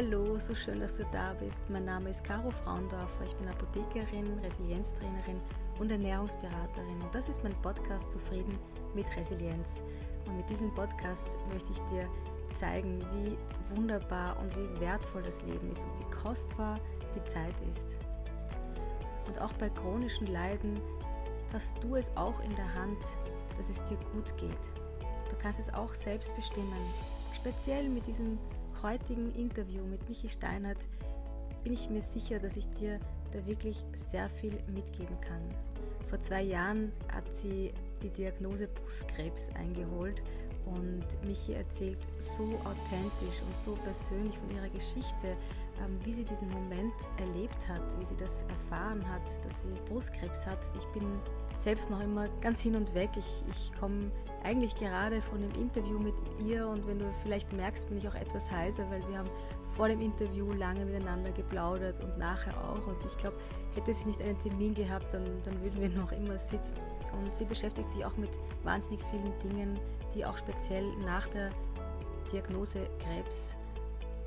Hallo, so schön, dass du da bist. Mein Name ist Caro Fraundorfer. Ich bin Apothekerin, Resilienztrainerin und Ernährungsberaterin. Und das ist mein Podcast Zufrieden mit Resilienz. Und mit diesem Podcast möchte ich dir zeigen, wie wunderbar und wie wertvoll das Leben ist und wie kostbar die Zeit ist. Und auch bei chronischen Leiden hast du es auch in der Hand, dass es dir gut geht. Du kannst es auch selbst bestimmen. Speziell mit diesem heutigen Interview mit Michi Steinert bin ich mir sicher, dass ich dir da wirklich sehr viel mitgeben kann. Vor zwei Jahren hat sie die Diagnose Brustkrebs eingeholt und Michi erzählt so authentisch und so persönlich von ihrer Geschichte, wie sie diesen Moment erlebt hat, wie sie das erfahren hat, dass sie Brustkrebs hat. Ich bin selbst noch immer ganz hin und weg. Ich, ich komme eigentlich gerade von dem Interview mit ihr und wenn du vielleicht merkst, bin ich auch etwas heiser, weil wir haben vor dem Interview lange miteinander geplaudert und nachher auch. Und ich glaube, hätte sie nicht einen Termin gehabt, dann, dann würden wir noch immer sitzen. Und sie beschäftigt sich auch mit wahnsinnig vielen Dingen, die auch speziell nach der Diagnose Krebs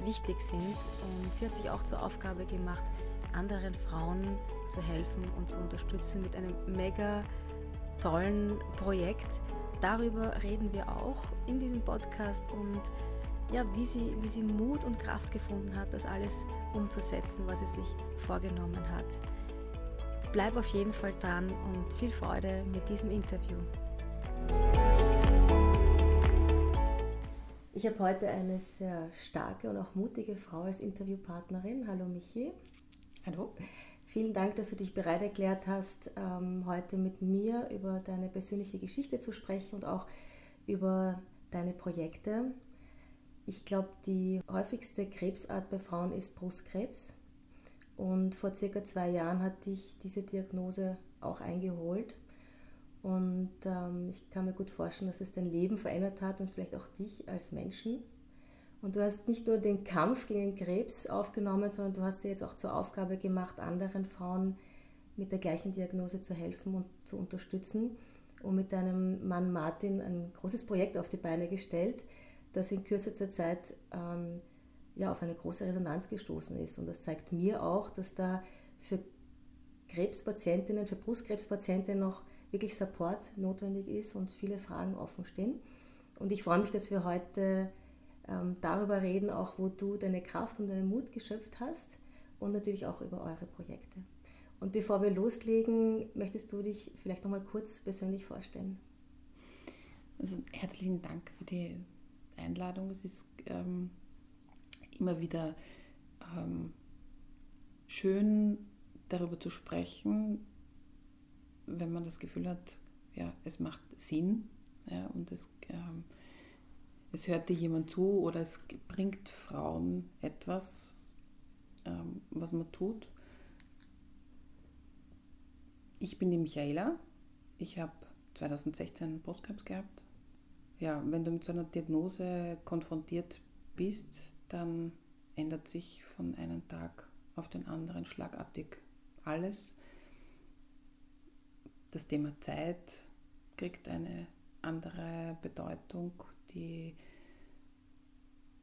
wichtig sind. Und sie hat sich auch zur Aufgabe gemacht, anderen Frauen zu helfen und zu unterstützen mit einem mega tollen Projekt. Darüber reden wir auch in diesem Podcast und ja, wie sie, wie sie Mut und Kraft gefunden hat, das alles umzusetzen, was sie sich vorgenommen hat. Bleib auf jeden Fall dran und viel Freude mit diesem Interview. Ich habe heute eine sehr starke und auch mutige Frau als Interviewpartnerin. Hallo Michi. Hallo. Vielen Dank, dass du dich bereit erklärt hast, ähm, heute mit mir über deine persönliche Geschichte zu sprechen und auch über deine Projekte. Ich glaube, die häufigste Krebsart bei Frauen ist Brustkrebs. Und vor circa zwei Jahren hat dich diese Diagnose auch eingeholt. Und ähm, ich kann mir gut vorstellen, dass es dein Leben verändert hat und vielleicht auch dich als Menschen. Und du hast nicht nur den Kampf gegen Krebs aufgenommen, sondern du hast dir jetzt auch zur Aufgabe gemacht, anderen Frauen mit der gleichen Diagnose zu helfen und zu unterstützen. Und mit deinem Mann Martin ein großes Projekt auf die Beine gestellt, das in kürzester Zeit ähm, ja, auf eine große Resonanz gestoßen ist. Und das zeigt mir auch, dass da für Krebspatientinnen, für Brustkrebspatientinnen noch wirklich Support notwendig ist und viele Fragen offen stehen. Und ich freue mich, dass wir heute ähm, darüber reden, auch wo du deine Kraft und deinen Mut geschöpft hast und natürlich auch über eure Projekte. Und bevor wir loslegen, möchtest du dich vielleicht noch mal kurz persönlich vorstellen? Also herzlichen Dank für die Einladung. Es ist ähm, immer wieder ähm, schön, darüber zu sprechen, wenn man das Gefühl hat, ja, es macht Sinn ja, und es, ähm, es hört dir jemand zu oder es bringt Frauen etwas, ähm, was man tut. Ich bin die Michaela. Ich habe 2016 Brustkrebs gehabt. Ja, wenn du mit so einer Diagnose konfrontiert bist, dann ändert sich von einem Tag auf den anderen schlagartig alles das Thema Zeit kriegt eine andere Bedeutung. Die,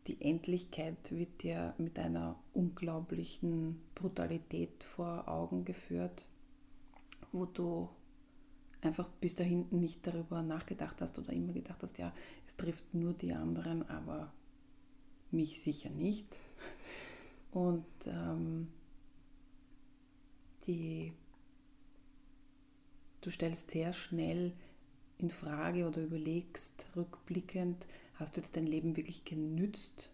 die Endlichkeit wird dir mit einer unglaublichen Brutalität vor Augen geführt, wo du einfach bis dahin nicht darüber nachgedacht hast oder immer gedacht hast, ja, es trifft nur die anderen, aber mich sicher nicht. Und ähm, die du stellst sehr schnell in Frage oder überlegst rückblickend, hast du jetzt dein Leben wirklich genützt,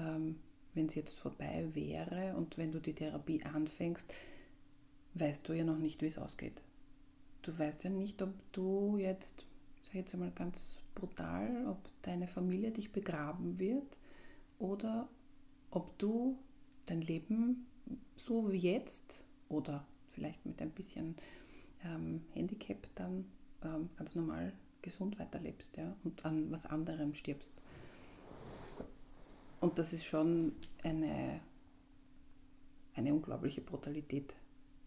ähm, wenn es jetzt vorbei wäre und wenn du die Therapie anfängst, weißt du ja noch nicht, wie es ausgeht. Du weißt ja nicht, ob du jetzt, sag jetzt einmal ganz brutal, ob deine Familie dich begraben wird oder ob du dein Leben so wie jetzt oder vielleicht mit ein bisschen ähm, Handicap dann ähm, ganz normal gesund weiterlebst ja, und an was anderem stirbst. Und das ist schon eine, eine unglaubliche Brutalität,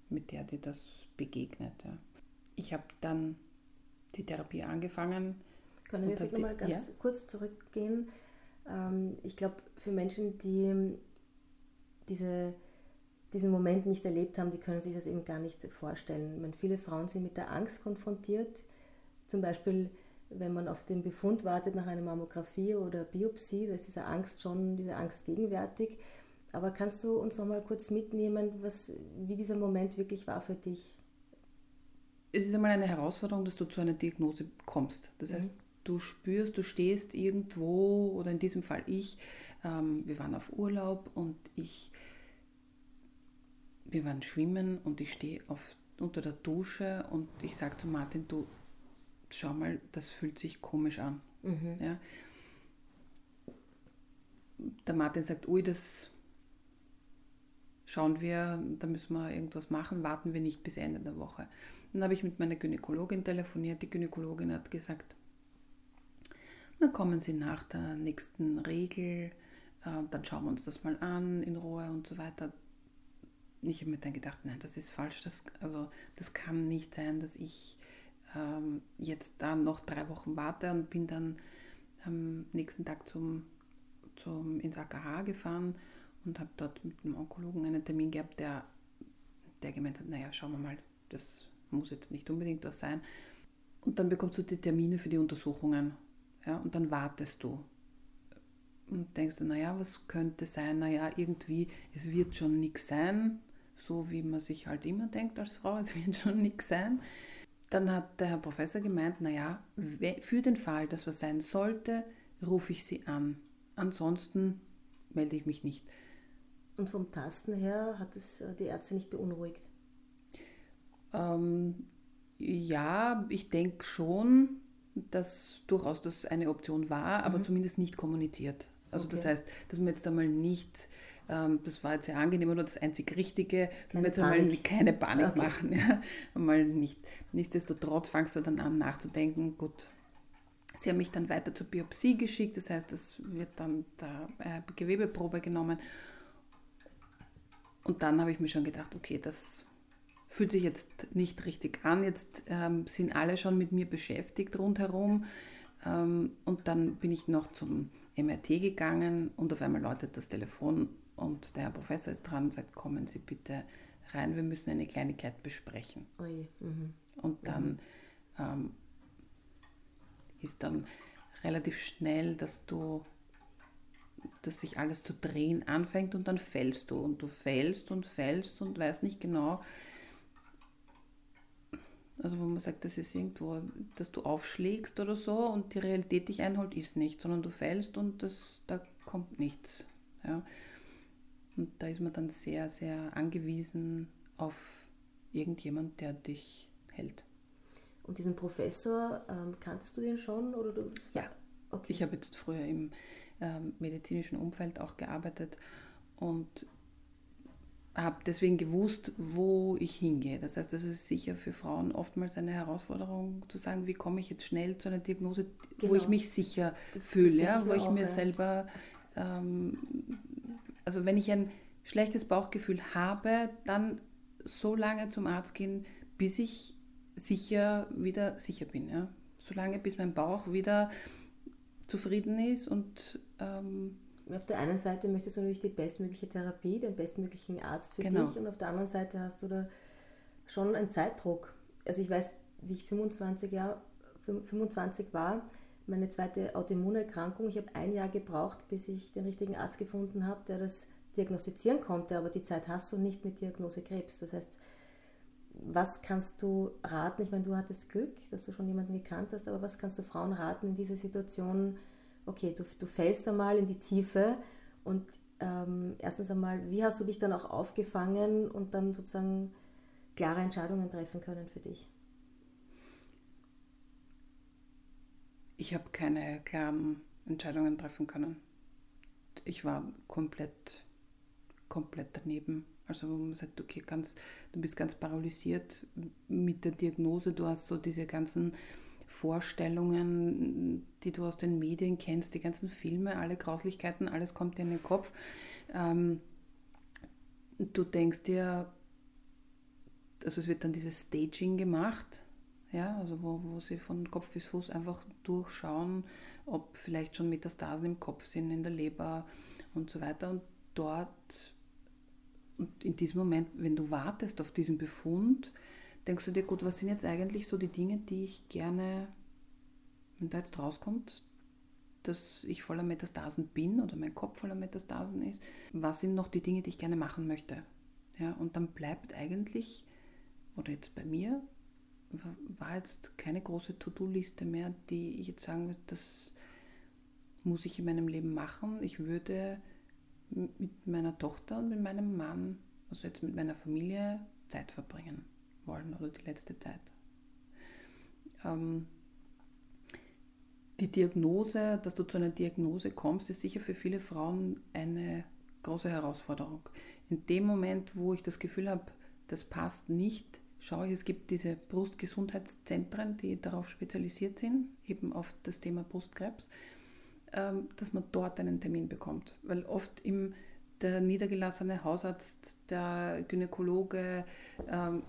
mit der dir das begegnet. Ja. Ich habe dann die Therapie angefangen. Können wir vielleicht nochmal ganz ja? kurz zurückgehen? Ähm, ich glaube, für Menschen, die diese, diesen Moment nicht erlebt haben, die können sich das eben gar nicht vorstellen. meine, viele Frauen sind mit der Angst konfrontiert, zum Beispiel wenn man auf den Befund wartet nach einer Mammographie oder Biopsie, da ist diese Angst schon, diese Angst gegenwärtig. Aber kannst du uns noch mal kurz mitnehmen, was, wie dieser Moment wirklich war für dich? Es ist einmal eine Herausforderung, dass du zu einer Diagnose kommst. Das mhm. heißt, du spürst, du stehst irgendwo, oder in diesem Fall ich, ähm, wir waren auf Urlaub und ich, wir waren schwimmen und ich stehe unter der Dusche und ich sage zu Martin, du, schau mal, das fühlt sich komisch an. Mhm. Ja. Der Martin sagt, ui, das schauen wir, da müssen wir irgendwas machen, warten wir nicht bis Ende der Woche. Dann habe ich mit meiner Gynäkologin telefoniert. Die Gynäkologin hat gesagt, dann kommen Sie nach der nächsten Regel, äh, dann schauen wir uns das mal an in Ruhe und so weiter. Ich habe mir dann gedacht, nein, das ist falsch. Das, also, das kann nicht sein, dass ich ähm, jetzt dann noch drei Wochen warte und bin dann am nächsten Tag zum, zum, ins AKH gefahren und habe dort mit dem Onkologen einen Termin gehabt, der, der gemeint hat, naja, schauen wir mal, das muss jetzt nicht unbedingt was sein. Und dann bekommst du die Termine für die Untersuchungen. Ja, und dann wartest du. Und denkst du, naja, was könnte sein? Naja, irgendwie, es wird schon nichts sein, so wie man sich halt immer denkt als Frau, es wird schon nichts sein. Dann hat der Herr Professor gemeint, naja, für den Fall, dass was sein sollte, rufe ich Sie an. Ansonsten melde ich mich nicht. Und vom Tasten her hat es äh, die Ärzte nicht beunruhigt? Ähm, ja, ich denke schon, dass durchaus das eine Option war, aber mhm. zumindest nicht kommuniziert. Also okay. das heißt, dass man jetzt einmal nicht das war jetzt sehr angenehm oder das einzig Richtige. Keine jetzt einmal keine Panik okay. machen. Ja. Einmal nicht. Nichtsdestotrotz fangst du dann an nachzudenken, gut, Sie haben mich dann weiter zur Biopsie geschickt, das heißt, es wird dann da äh, Gewebeprobe genommen. Und dann habe ich mir schon gedacht, okay, das fühlt sich jetzt nicht richtig an. Jetzt ähm, sind alle schon mit mir beschäftigt rundherum. Ähm, und dann bin ich noch zum MRT gegangen und auf einmal läutet das Telefon und der Herr Professor ist dran und sagt, kommen Sie bitte rein, wir müssen eine Kleinigkeit besprechen. Ui, mhm. Und dann mhm. ähm, ist dann relativ schnell, dass du, dass sich alles zu drehen anfängt und dann fällst du und du fällst und fällst und weißt nicht genau, also wo man sagt, das ist irgendwo, dass du aufschlägst oder so und die Realität dich einholt, ist nicht, sondern du fällst und das, da kommt nichts. Ja. Und da ist man dann sehr, sehr angewiesen auf irgendjemand, der dich hält. Und diesen Professor, ähm, kanntest du den schon? Oder du, ja, okay. ich habe jetzt früher im ähm, medizinischen Umfeld auch gearbeitet und habe deswegen gewusst, wo ich hingehe. Das heißt, das ist sicher für Frauen oftmals eine Herausforderung zu sagen, wie komme ich jetzt schnell zu einer Diagnose, genau. wo ich mich sicher das, fühle, das ja, wo ich auch, mir ja. selber ähm, also wenn ich ein schlechtes Bauchgefühl habe, dann so lange zum Arzt gehen, bis ich sicher wieder sicher bin. Ja? So lange, bis mein Bauch wieder zufrieden ist und ähm, auf der einen Seite möchtest du natürlich die bestmögliche Therapie, den bestmöglichen Arzt für genau. dich und auf der anderen Seite hast du da schon einen Zeitdruck. Also ich weiß, wie ich 25, Jahr, 25 war, meine zweite Autoimmunerkrankung. Ich habe ein Jahr gebraucht, bis ich den richtigen Arzt gefunden habe, der das diagnostizieren konnte, aber die Zeit hast du nicht mit Diagnose Krebs. Das heißt, was kannst du raten? Ich meine, du hattest Glück, dass du schon jemanden gekannt hast, aber was kannst du Frauen raten in dieser Situation? Okay, du, du fällst einmal in die Tiefe und ähm, erstens einmal, wie hast du dich dann auch aufgefangen und dann sozusagen klare Entscheidungen treffen können für dich? Ich habe keine klaren Entscheidungen treffen können. Ich war komplett, komplett daneben. Also wo man sagt, okay, ganz, du bist ganz paralysiert mit der Diagnose, du hast so diese ganzen Vorstellungen, die du aus den Medien kennst, die ganzen Filme, alle Grauslichkeiten, alles kommt dir in den Kopf. Ähm, du denkst dir, also es wird dann dieses Staging gemacht, ja, also wo, wo sie von Kopf bis Fuß einfach durchschauen, ob vielleicht schon Metastasen im Kopf sind, in der Leber und so weiter. Und dort Und in diesem Moment, wenn du wartest auf diesen Befund, denkst du dir, gut, was sind jetzt eigentlich so die Dinge, die ich gerne, wenn da jetzt rauskommt, dass ich voller Metastasen bin oder mein Kopf voller Metastasen ist, was sind noch die Dinge, die ich gerne machen möchte? Ja, und dann bleibt eigentlich, oder jetzt bei mir, war jetzt keine große To-Do-Liste mehr, die ich jetzt sagen würde, das muss ich in meinem Leben machen. Ich würde mit meiner Tochter und mit meinem Mann, also jetzt mit meiner Familie, Zeit verbringen wollen oder die letzte Zeit. Ähm, die Diagnose, dass du zu einer Diagnose kommst, ist sicher für viele Frauen eine große Herausforderung. In dem Moment, wo ich das Gefühl habe, das passt nicht, schaue ich, es gibt diese Brustgesundheitszentren, die darauf spezialisiert sind, eben auf das Thema Brustkrebs, ähm, dass man dort einen Termin bekommt. Weil oft im, der niedergelassene Hausarzt, der Gynäkologe, ähm,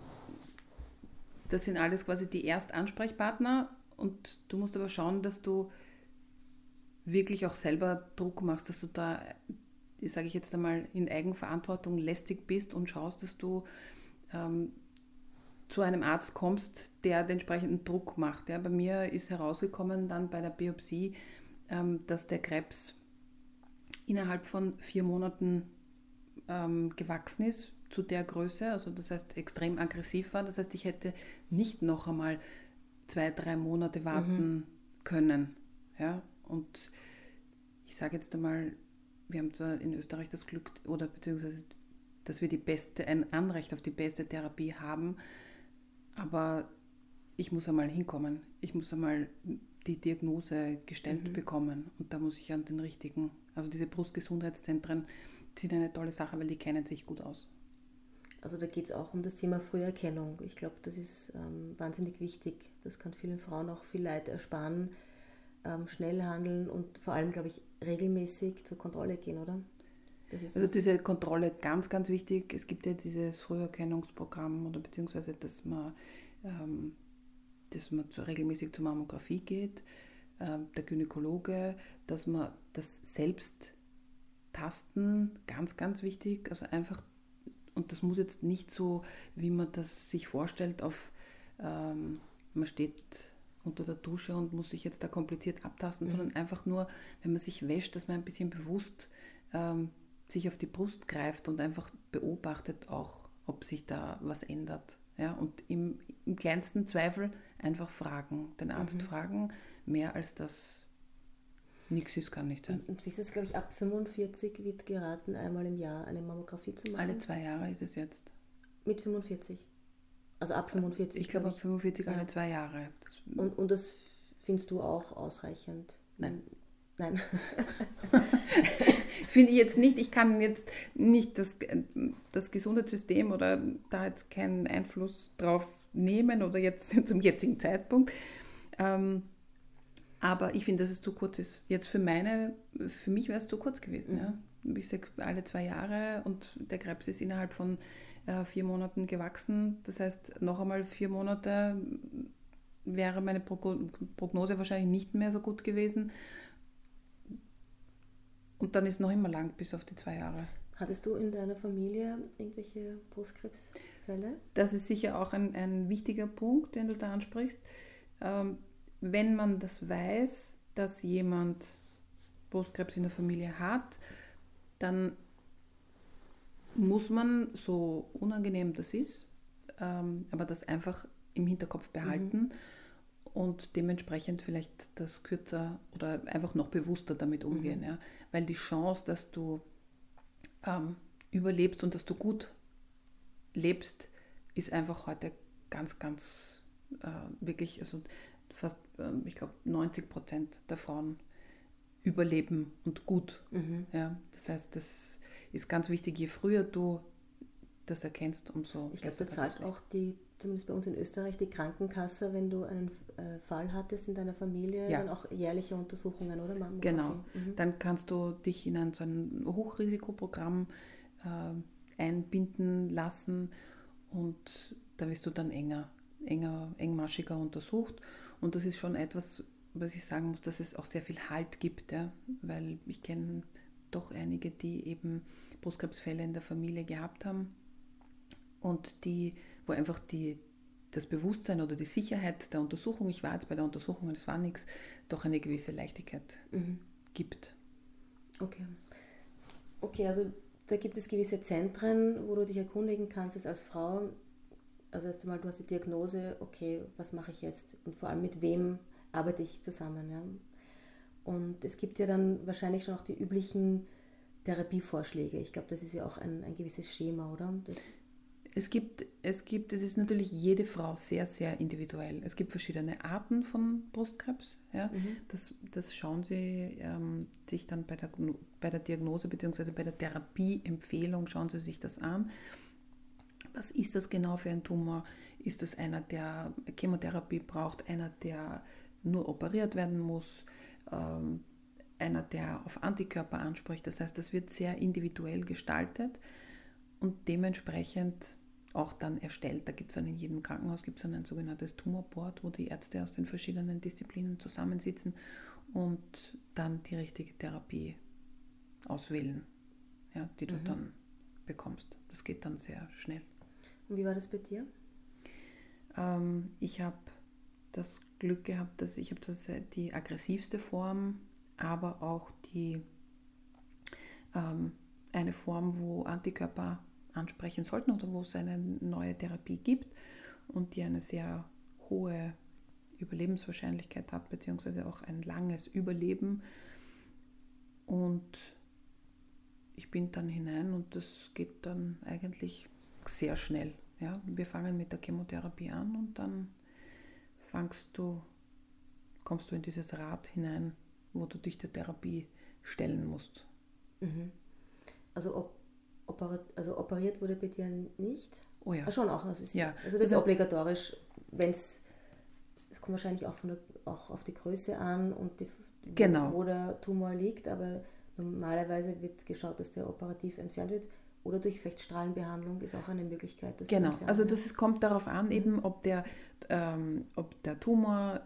das sind alles quasi die Erstansprechpartner und du musst aber schauen, dass du wirklich auch selber Druck machst, dass du da, sage ich jetzt einmal, in Eigenverantwortung lästig bist und schaust, dass du ähm, zu einem Arzt kommst, der den entsprechenden Druck macht. Ja, bei mir ist herausgekommen dann bei der Biopsie, ähm, dass der Krebs innerhalb von vier Monaten ähm, gewachsen ist zu der Größe, also das heißt extrem aggressiv war. Das heißt, ich hätte nicht noch einmal zwei, drei Monate warten mhm. können. Ja? Und ich sage jetzt einmal, wir haben zwar in Österreich das Glück, oder beziehungsweise, dass wir die beste, ein Anrecht auf die beste Therapie haben, aber ich muss einmal hinkommen. Ich muss einmal die Diagnose gestellt mhm. bekommen und da muss ich an den richtigen, also diese Brustgesundheitszentren sind eine tolle Sache, weil die kennen sich gut aus. Also da geht es auch um das Thema Früherkennung. Ich glaube, das ist ähm, wahnsinnig wichtig. Das kann vielen Frauen auch viel Leid ersparen, ähm, schnell handeln und vor allem, glaube ich, regelmäßig zur Kontrolle gehen, oder? Also diese Kontrolle ganz, ganz wichtig. Es gibt ja dieses Früherkennungsprogramm oder beziehungsweise, dass man, ähm, dass man zu, regelmäßig zur Mammographie geht, ähm, der Gynäkologe, dass man das selbst tasten, ganz, ganz wichtig. Also einfach und das muss jetzt nicht so, wie man das sich vorstellt, auf ähm, man steht unter der Dusche und muss sich jetzt da kompliziert abtasten, mhm. sondern einfach nur, wenn man sich wäscht, dass man ein bisschen bewusst ähm, sich auf die Brust greift und einfach beobachtet auch, ob sich da was ändert. Ja, und im, im kleinsten Zweifel einfach fragen, den Arzt mhm. fragen, mehr als das Nichts ist, kann nicht sein. Und, und wie ist es, glaube ich, ab 45 wird geraten, einmal im Jahr eine Mammographie zu machen? Alle zwei Jahre ist es jetzt. Mit 45? Also ab 45? Ich glaube, ab 45 ja. alle zwei Jahre. Das und, und das findest du auch ausreichend? Nein. Nein. Finde ich jetzt nicht. Ich kann jetzt nicht das, das Gesundheitssystem oder da jetzt keinen Einfluss drauf nehmen oder jetzt zum jetzigen Zeitpunkt. Ähm, aber ich finde, dass es zu kurz ist. Jetzt für meine, für mich wäre es zu kurz gewesen. Mhm. Ja. Wie gesagt, alle zwei Jahre und der Krebs ist innerhalb von äh, vier Monaten gewachsen. Das heißt, noch einmal vier Monate wäre meine Prognose wahrscheinlich nicht mehr so gut gewesen. Und dann ist noch immer lang, bis auf die zwei Jahre. Hattest du in deiner Familie irgendwelche Brustkrebsfälle? Das ist sicher auch ein, ein wichtiger Punkt, den du da ansprichst. Ähm, wenn man das weiß, dass jemand Brustkrebs in der Familie hat, dann muss man, so unangenehm das ist, ähm, aber das einfach im Hinterkopf behalten mhm. Und dementsprechend vielleicht das kürzer oder einfach noch bewusster damit umgehen. Mhm. Ja? Weil die Chance, dass du ähm, überlebst und dass du gut lebst, ist einfach heute ganz, ganz äh, wirklich, also fast, ähm, ich glaube, 90 Prozent der Frauen überleben und gut. Mhm. Ja, das heißt, das ist ganz wichtig, je früher du das erkennst, umso. Ich glaube, das zahlt auch die, zumindest bei uns in Österreich, die Krankenkasse, wenn du einen äh, Fall hattest in deiner Familie, ja. dann auch jährliche Untersuchungen, oder? Mammographie. Genau. Mhm. Dann kannst du dich in ein, so ein Hochrisikoprogramm äh, einbinden lassen und da wirst du dann enger, enger, engmaschiger untersucht und das ist schon etwas, was ich sagen muss, dass es auch sehr viel Halt gibt, ja? weil ich kenne doch einige, die eben Brustkrebsfälle in der Familie gehabt haben und die, wo einfach die, das Bewusstsein oder die Sicherheit der Untersuchung, ich war jetzt bei der Untersuchung und es war nichts, doch eine gewisse Leichtigkeit mhm. gibt. Okay. Okay, also da gibt es gewisse Zentren, wo du dich erkundigen kannst als Frau. Also erst einmal, du hast die Diagnose, okay, was mache ich jetzt? Und vor allem mit wem arbeite ich zusammen? Ja? Und es gibt ja dann wahrscheinlich schon auch die üblichen Therapievorschläge. Ich glaube, das ist ja auch ein, ein gewisses Schema, oder? Es gibt, es gibt, es ist natürlich jede Frau sehr, sehr individuell. Es gibt verschiedene Arten von Brustkrebs. Ja? Mhm. Das, das schauen Sie ähm, sich dann bei der, bei der Diagnose bzw. bei der Therapieempfehlung, schauen Sie sich das an. Was ist das genau für ein Tumor? Ist das einer, der Chemotherapie braucht, einer, der nur operiert werden muss, ähm, einer, der auf Antikörper anspricht? Das heißt, das wird sehr individuell gestaltet und dementsprechend auch dann erstellt. Da gibt es dann in jedem Krankenhaus gibt es dann ein sogenanntes Tumorboard, wo die Ärzte aus den verschiedenen Disziplinen zusammensitzen und dann die richtige Therapie auswählen, ja, die du mhm. dann bekommst. Das geht dann sehr schnell. Und wie war das bei dir? Ähm, ich habe das Glück gehabt, dass ich habe äh, die aggressivste Form, aber auch die ähm, eine Form, wo Antikörper ansprechen sollten oder wo es eine neue Therapie gibt und die eine sehr hohe Überlebenswahrscheinlichkeit hat, beziehungsweise auch ein langes Überleben. Und ich bin dann hinein und das geht dann eigentlich sehr schnell. Ja, wir fangen mit der Chemotherapie an und dann fangst du, kommst du in dieses Rad hinein, wo du dich der Therapie stellen musst. Mhm. Also ob Operat also operiert wurde bei dir nicht? Oh ja. Ah, schon auch. Also das, ja. also das, das ist obligatorisch, wenn es, es kommt wahrscheinlich auch, von der, auch auf die Größe an und die, genau. wo der Tumor liegt, aber normalerweise wird geschaut, dass der operativ entfernt wird. Oder durch vielleicht Strahlenbehandlung ist auch eine Möglichkeit. Das genau, also das ist, kommt darauf an, mhm. eben, ob der, ähm, ob der Tumor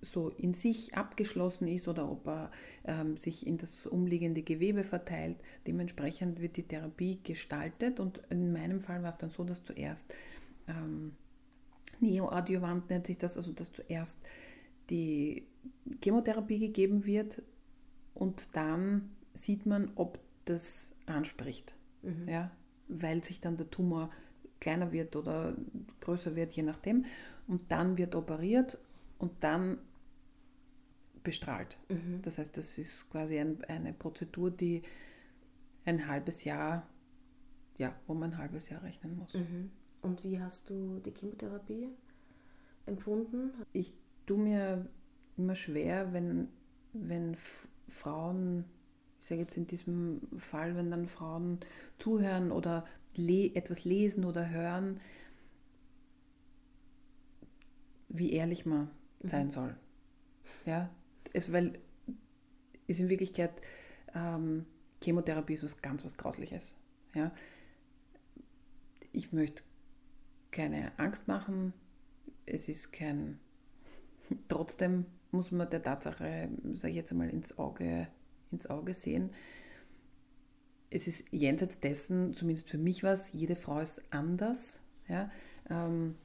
so in sich abgeschlossen ist oder ob er ähm, sich in das umliegende Gewebe verteilt. Dementsprechend wird die Therapie gestaltet und in meinem Fall war es dann so, dass zuerst ähm, Neoadjuvant nennt sich das, also dass zuerst die Chemotherapie gegeben wird und dann sieht man, ob das anspricht. Mhm. Ja, weil sich dann der Tumor kleiner wird oder größer wird, je nachdem. Und dann wird operiert und dann bestrahlt. Mhm. Das heißt, das ist quasi ein, eine Prozedur, die ein halbes Jahr, ja, wo man ein halbes Jahr rechnen muss. Mhm. Und wie hast du die Chemotherapie empfunden? Ich tue mir immer schwer, wenn, wenn Frauen, ich sage jetzt in diesem Fall, wenn dann Frauen zuhören oder le etwas lesen oder hören, wie ehrlich man sein soll. Ja, es, weil ist in Wirklichkeit ähm, Chemotherapie ist was ganz was Grausliches. Ja, ich möchte keine Angst machen. Es ist kein. Trotzdem muss man der Tatsache, sage ich jetzt einmal, ins Auge, ins Auge sehen. Es ist jenseits dessen, zumindest für mich was, jede Frau ist anders. Ja, ähm,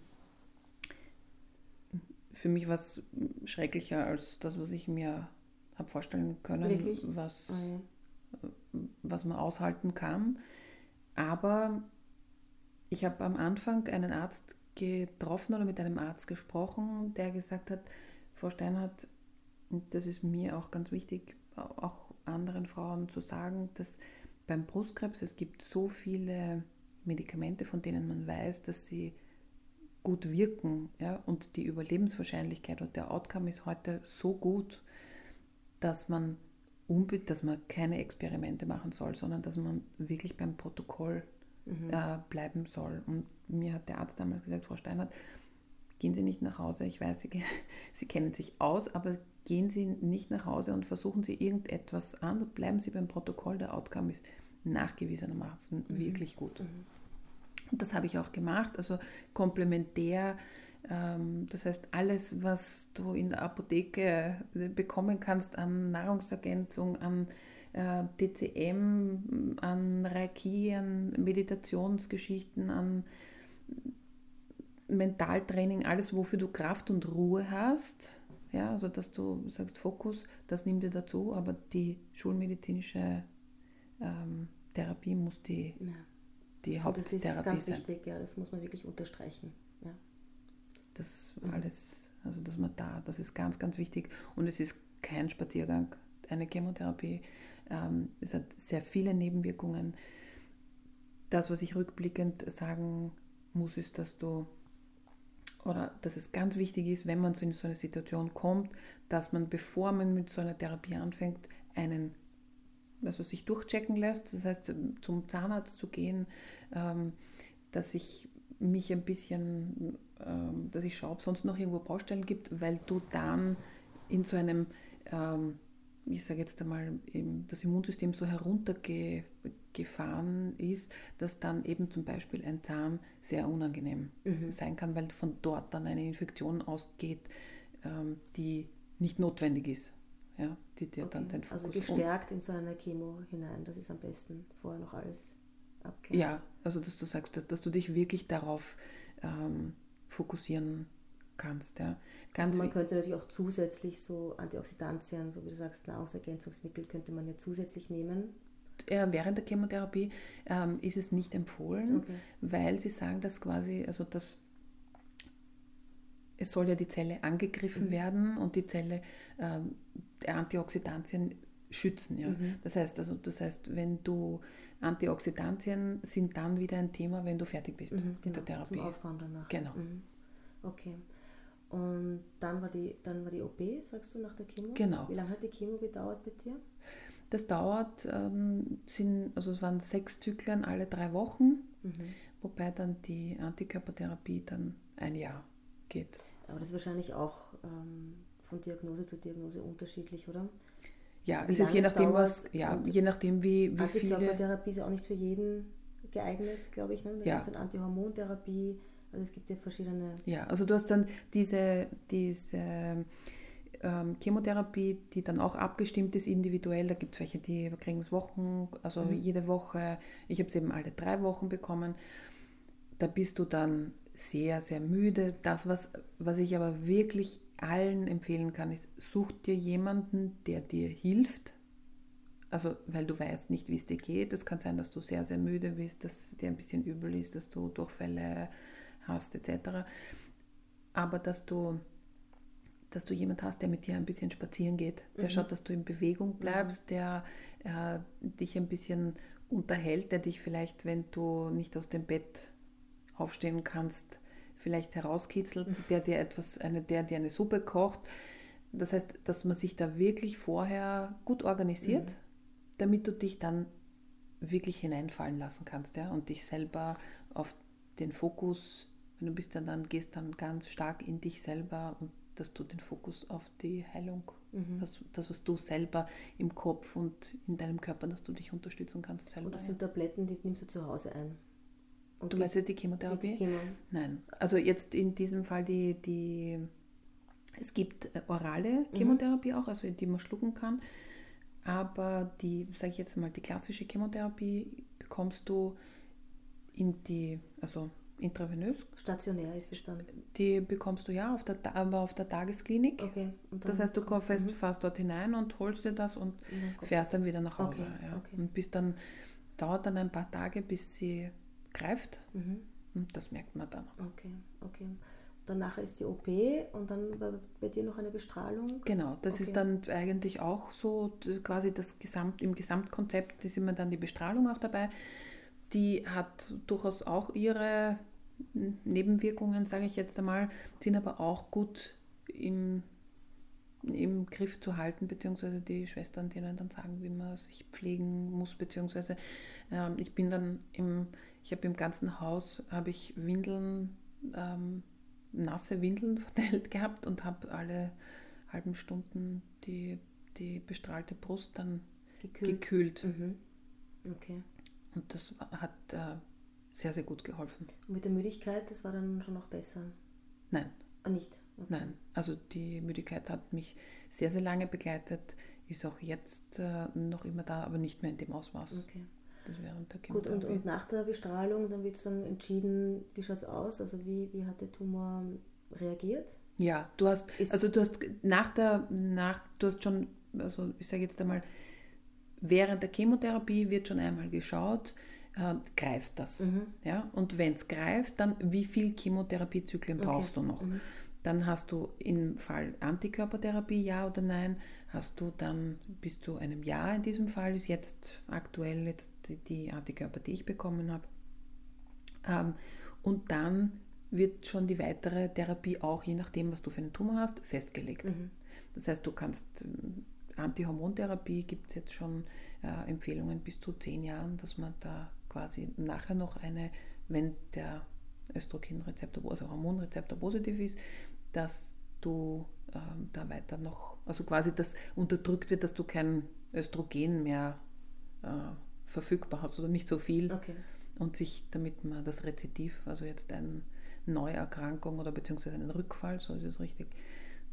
für mich war es schrecklicher als das, was ich mir habe vorstellen können, Wirklich? was, oh ja. was man aushalten kann. Aber ich habe am Anfang einen Arzt getroffen oder mit einem Arzt gesprochen, der gesagt hat, Frau Steinhardt, das ist mir auch ganz wichtig, auch anderen Frauen zu sagen, dass beim Brustkrebs es gibt so viele Medikamente, von denen man weiß, dass sie gut wirken. Ja? Und die Überlebenswahrscheinlichkeit und der Outcome ist heute so gut, dass man, dass man keine Experimente machen soll, sondern dass man wirklich beim Protokoll mhm. äh, bleiben soll. Und mir hat der Arzt damals gesagt, Frau Steinert, gehen Sie nicht nach Hause. Ich weiß, Sie, Sie kennen sich aus, aber gehen Sie nicht nach Hause und versuchen Sie irgendetwas an. Bleiben Sie beim Protokoll. Der Outcome ist nachgewiesenermaßen mhm. wirklich gut. Mhm. Das habe ich auch gemacht, also komplementär. Ähm, das heißt, alles, was du in der Apotheke bekommen kannst an Nahrungsergänzung, an äh, TCM, an Reiki, an Meditationsgeschichten, an Mentaltraining, alles, wofür du Kraft und Ruhe hast. Ja, also dass du sagst Fokus, das nimmt dir dazu, aber die schulmedizinische ähm, Therapie muss die, ja. Die Haupttherapie sein. Das ist ganz sein. wichtig, ja, das muss man wirklich unterstreichen. Ja. Das alles, also dass man da, das ist ganz, ganz wichtig und es ist kein Spaziergang, eine Chemotherapie. Ähm, es hat sehr viele Nebenwirkungen. Das, was ich rückblickend sagen muss, ist, dass du oder dass es ganz wichtig ist, wenn man in so eine Situation kommt, dass man, bevor man mit so einer Therapie anfängt, einen, also sich durchchecken lässt, das heißt zum Zahnarzt zu gehen, ähm, dass ich mich ein bisschen, ähm, dass ich schaue, ob es sonst noch irgendwo Baustellen gibt, weil du dann in so einem ähm, ich sage jetzt einmal, das Immunsystem so heruntergefahren ist, dass dann eben zum Beispiel ein Zahn sehr unangenehm mhm. sein kann, weil von dort dann eine Infektion ausgeht, die nicht notwendig ist. Ja, die dir okay. dann den Fokus Also gestärkt in so eine Chemo hinein, das ist am besten vorher noch alles abklären. Ja, also dass du sagst, dass, dass du dich wirklich darauf ähm, fokussieren kannst. Ja. Ganz also man könnte natürlich auch zusätzlich so Antioxidantien, so wie du sagst, Nahrungsergänzungsmittel könnte man ja zusätzlich nehmen. Während der Chemotherapie ähm, ist es nicht empfohlen, okay. weil sie sagen, dass quasi, also dass es soll ja die Zelle angegriffen mhm. werden und die Zelle ähm, Antioxidantien schützen. Ja. Mhm. Das heißt, also das heißt, wenn du Antioxidantien sind dann wieder ein Thema, wenn du fertig bist mhm, genau, mit der Therapie. Zum Aufbauen danach. Genau. Mhm. Okay. Und dann war, die, dann war die OP, sagst du, nach der Chemo? Genau. Wie lange hat die Chemo gedauert bei dir? Das dauert, ähm, sind, also es waren sechs Zyklen alle drei Wochen, mhm. wobei dann die Antikörpertherapie dann ein Jahr geht. Aber das ist wahrscheinlich auch ähm, von Diagnose zu Diagnose unterschiedlich, oder? Ja, wie es ist je nachdem, was, ja, je nachdem wie, wie Antikörpertherapie ist ja auch nicht für jeden geeignet, glaube ich. Ne? Da ja. gibt es eine Antihormontherapie, also es gibt ja verschiedene. Ja, also du hast dann diese, diese ähm, Chemotherapie, die dann auch abgestimmt ist individuell. Da gibt es welche, die kriegen es Wochen, also mhm. jede Woche. Ich habe es eben alle drei Wochen bekommen. Da bist du dann sehr, sehr müde. Das, was, was ich aber wirklich allen empfehlen kann, ist, such dir jemanden, der dir hilft. Also, weil du weißt nicht, wie es dir geht. Es kann sein, dass du sehr, sehr müde bist, dass dir ein bisschen übel ist, dass du Durchfälle hast etc. Aber dass du, dass du jemand hast, der mit dir ein bisschen spazieren geht, der mhm. schaut, dass du in Bewegung mhm. bleibst, der äh, dich ein bisschen unterhält, der dich vielleicht, wenn du nicht aus dem Bett aufstehen kannst, vielleicht herauskitzelt, der dir etwas, eine, der dir eine Suppe kocht. Das heißt, dass man sich da wirklich vorher gut organisiert, mhm. damit du dich dann wirklich hineinfallen lassen kannst ja, und dich selber auf den Fokus wenn du bist dann, dann gehst dann ganz stark in dich selber und dass du den Fokus auf die Heilung, mhm. das, das, was du selber im Kopf und in deinem Körper, dass du dich unterstützen kannst selber. Und das sind Tabletten, die nimmst du zu Hause ein. Und du meinst jetzt die Chemotherapie? Die Chemo. Nein. Also jetzt in diesem Fall die, die es gibt äh, orale mhm. Chemotherapie mhm. auch, also die man schlucken kann. Aber die, sage ich jetzt mal, die klassische Chemotherapie bekommst du in die, also intravenös. Stationär ist es dann? Die bekommst du ja auf der, aber auf der Tagesklinik. Okay. das heißt, du fährst, mhm. fährst dort hinein und holst dir das und ja, fährst dann wieder nach Hause. Okay. Ja. Okay. Und bis dann, dauert dann ein paar Tage, bis sie greift. Mhm. Und das merkt man dann. Okay, okay. Danach ist die OP und dann bei, bei dir noch eine Bestrahlung? Genau, das okay. ist dann eigentlich auch so quasi das Gesamt, im Gesamtkonzept ist immer dann die Bestrahlung auch dabei die hat durchaus auch ihre Nebenwirkungen, sage ich jetzt einmal, sind aber auch gut im, im Griff zu halten, beziehungsweise die Schwestern denen dann sagen, wie man sich pflegen muss, beziehungsweise ähm, ich bin dann im, ich habe im ganzen Haus, habe ich Windeln, ähm, nasse Windeln verteilt gehabt und habe alle halben Stunden die, die bestrahlte Brust dann gekühlt. gekühlt. Mhm. Okay. Und das hat äh, sehr, sehr gut geholfen. Und mit der Müdigkeit, das war dann schon noch besser? Nein. Ah, nicht? Okay. Nein. Also die Müdigkeit hat mich sehr, sehr lange begleitet. ist auch jetzt äh, noch immer da, aber nicht mehr in dem Ausmaß. Okay. Das während der Gut, und, und nach der Bestrahlung, dann wird es dann entschieden, wie schaut es aus? Also wie, wie hat der Tumor reagiert? Ja, du hast, Ist- also du hast nach der, nach, du hast schon, also ich sage jetzt einmal, während der Chemotherapie wird schon einmal geschaut, äh, greift das. Mhm. Ja? Und wenn es greift, dann wie viel Chemotherapiezyklen brauchst du noch? Mhm. Dann hast du im Fall Antikörpertherapie, ja oder nein, hast du dann bis zu einem Jahr in diesem Fall, ist jetzt aktuell jetzt die, die Antikörper, die ich bekommen habe. Ähm, und dann wird schon die weitere Therapie auch, je nachdem, was du für einen Tumor hast, festgelegt. Mhm. Das heißt, du kannst ähm, Antihormontherapie gibt es jetzt schon äh, Empfehlungen bis zu zehn Jahren, dass man da quasi nachher noch eine, wenn der Östrogenrezeptor, also Hormonrezeptor positiv ist, dass du ähm, da weiter noch, also quasi das unterdrückt wird, dass du kein Östrogen mehr äh, verfügbar hast oder nicht so viel Okay. und sich, damit man das Rezidiv, also jetzt eine Neuerkrankung oder beziehungsweise einen Rückfall, so ist es richtig,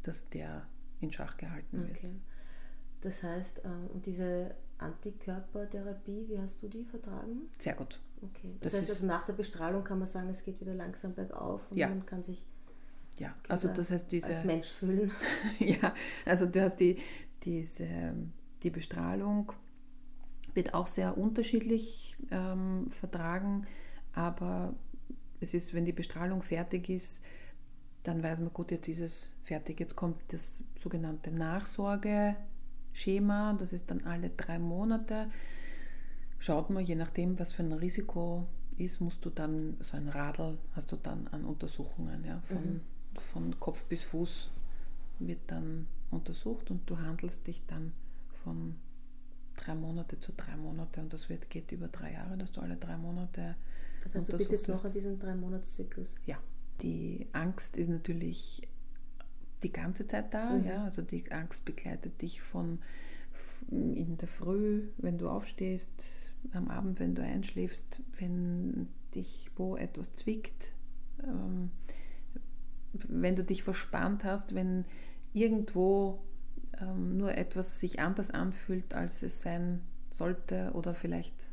dass der in Schach gehalten wird. okay. Das heißt, ähm, und diese Antikörpertherapie, wie hast du die vertragen? Sehr gut. Okay. Das, Das heißt also nach der Bestrahlung kann man sagen, es geht wieder langsam bergauf und Ja. man kann sich Ja, also das heißt diese, als Mensch fühlen. ja, also du hast die, diese, die Bestrahlung wird auch sehr unterschiedlich ähm, vertragen, aber es ist, wenn die Bestrahlung fertig ist, dann weiß man, gut, jetzt ist es fertig. Jetzt kommt das sogenannte Nachsorgeschema, das ist dann alle drei Monate. Schaut man, je nachdem, was für ein Risiko ist, musst du dann so ein Radl, hast du dann an Untersuchungen, ja, von, von Kopf bis Fuß wird dann untersucht und du handelst dich dann von drei Monate zu drei Monate und das wird, geht über drei Jahre, dass du alle drei Monate Das heißt, du bist jetzt noch an diesem Drei-Monats-Zyklus. ja, die Angst ist natürlich die ganze Zeit da. Mhm. Ja? Also die Angst begleitet dich von in der Früh, wenn du aufstehst, am Abend, wenn du einschläfst, wenn dich wo etwas zwickt, ähm, wenn du dich verspannt hast, wenn irgendwo ähm, nur etwas sich anders anfühlt, als es sein sollte oder vielleicht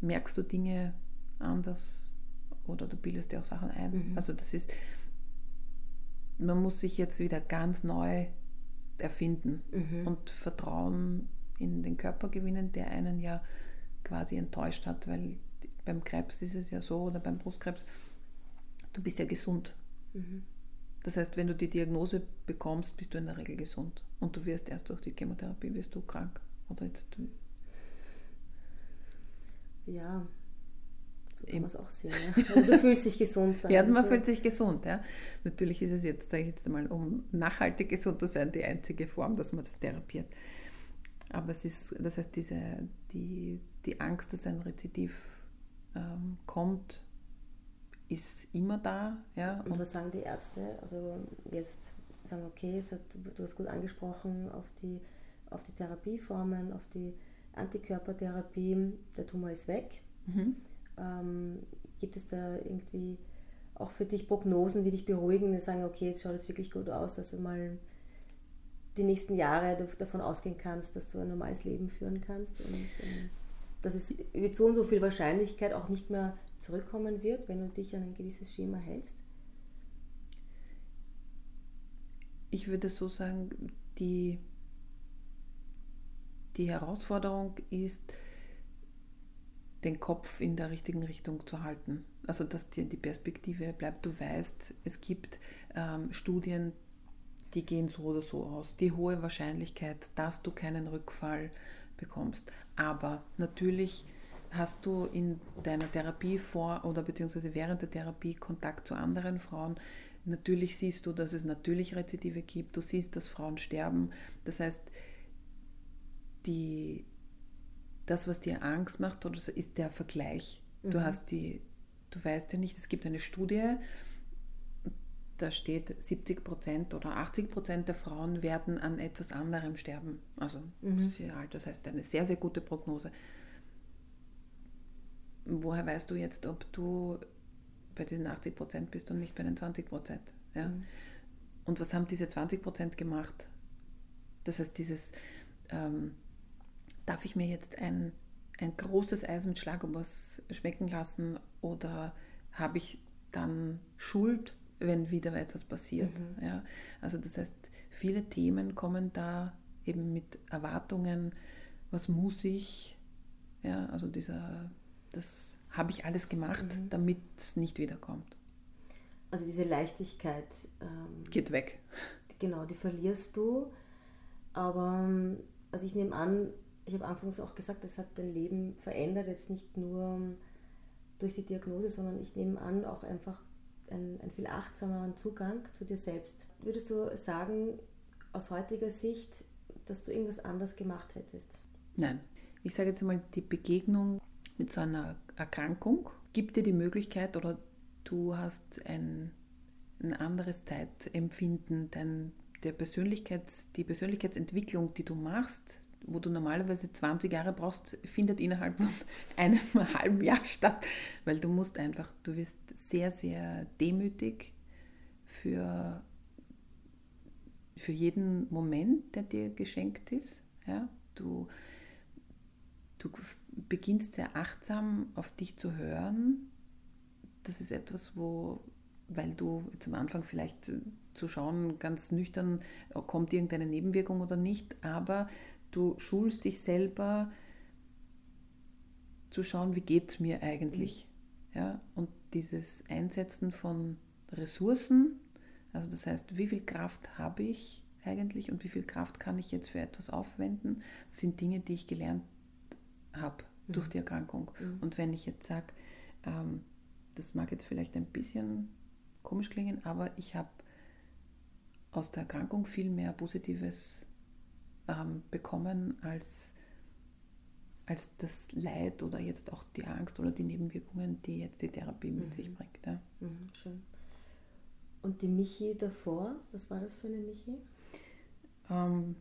merkst du Dinge anders oder du bildest dir auch Sachen ein. Mhm. Also das ist, man muss sich jetzt wieder ganz neu erfinden Mhm. und Vertrauen in den Körper gewinnen, der einen ja quasi enttäuscht hat, weil beim Krebs ist es ja so oder beim Brustkrebs, du bist ja gesund. Mhm. Das heißt, wenn du die Diagnose bekommst, bist du in der Regel gesund. Und du wirst erst durch die Chemotherapie wirst du krank. Oder jetzt Ja, so kann man es auch sehen. Ja. Also du fühlst dich gesund sein. Ja, man also, fühlt sich gesund. Ja. Natürlich ist es jetzt, sage ich jetzt einmal, um nachhaltig gesund zu sein, die einzige Form, dass man das therapiert. Aber es ist, das heißt, diese, die, die Angst, dass ein Rezidiv ähm, kommt, ist immer da. Ja. Und was sagen die Ärzte? Also jetzt sagen, okay, es hat, du, du hast gut angesprochen auf die, auf die Therapieformen, auf die Antikörpertherapie, der Tumor ist weg. Mhm. Ähm, gibt es da irgendwie auch für dich Prognosen, die dich beruhigen, die sagen, okay, jetzt schaut es wirklich gut aus, dass du mal die nächsten Jahre dav- davon ausgehen kannst, dass du ein normales Leben führen kannst und ähm, dass es mit so und so viel Wahrscheinlichkeit auch nicht mehr zurückkommen wird, wenn du dich an ein gewisses Schema hältst? Ich würde so sagen, die, die Herausforderung ist, den Kopf in der richtigen Richtung zu halten. Also, dass dir die Perspektive bleibt. Du weißt, es gibt ähm, Studien, die gehen so oder so aus. Die hohe Wahrscheinlichkeit, dass du keinen Rückfall bekommst. Aber natürlich hast du in deiner Therapie vor oder beziehungsweise während der Therapie Kontakt zu anderen Frauen. Natürlich siehst du, dass es natürlich Rezidive gibt. Du siehst, dass Frauen sterben. Das heißt, die, das, was dir Angst macht, oder so, ist der Vergleich. Du Mhm. hast die, du weißt ja nicht, es gibt eine Studie, da steht 70 Prozent oder 80 Prozent der Frauen werden an etwas anderem sterben. Also Mhm. sehr alt, das heißt eine sehr, sehr gute Prognose. Woher weißt du jetzt, ob du bei den 80 Prozent bist und nicht bei den 20 Prozent? Ja? Mhm. Und was haben diese 20 Prozent gemacht? Das heißt, dieses, ähm, darf ich mir jetzt ein, ein großes Eis mit Schlagobers schmecken lassen oder habe ich dann Schuld, wenn wieder etwas passiert? Mhm. Ja, also das heißt, viele Themen kommen da eben mit Erwartungen, was muss ich, ja, also dieser, das habe ich alles gemacht, mhm. damit es nicht wiederkommt. Also diese Leichtigkeit ähm, geht weg. Genau, die verlierst du. Aber also ich nehme an, ich habe anfangs auch gesagt, das hat dein Leben verändert, jetzt nicht nur durch die Diagnose, sondern ich nehme an, auch einfach einen, einen viel achtsameren Zugang zu dir selbst. Würdest du sagen, aus heutiger Sicht, dass du irgendwas anders gemacht hättest? Nein. Ich sage jetzt einmal, die Begegnung mit so einer Erkrankung gibt dir die Möglichkeit oder du hast ein, ein anderes Zeitempfinden, dein, der Persönlichkeits, die Persönlichkeitsentwicklung, die du machst, wo du normalerweise 20 Jahre brauchst, findet innerhalb von einem halben Jahr statt, weil du musst einfach, du wirst sehr, sehr demütig für, für jeden Moment, der dir geschenkt ist. Ja? Du, du beginnst sehr achtsam auf dich zu hören. Das ist etwas, wo, weil du jetzt am Anfang vielleicht zu schauen, ganz nüchtern, kommt irgendeine Nebenwirkung oder nicht, aber du schulst dich selber zu schauen, wie geht es mir eigentlich. Ja? Und dieses Einsetzen von Ressourcen, also das heißt, wie viel Kraft habe ich eigentlich und wie viel Kraft kann ich jetzt für etwas aufwenden, sind Dinge, die ich gelernt habe mhm. durch die Erkrankung. Mhm. Und wenn ich jetzt sage, ähm, das mag jetzt vielleicht ein bisschen komisch klingen, aber ich habe aus der Erkrankung viel mehr Positives ähm, bekommen als, als das Leid oder jetzt auch die Angst oder die Nebenwirkungen, die jetzt die Therapie mit mhm. sich bringt. Ja. Mhm, schön. Und die Michi davor, was war das für eine Michi? Ähm,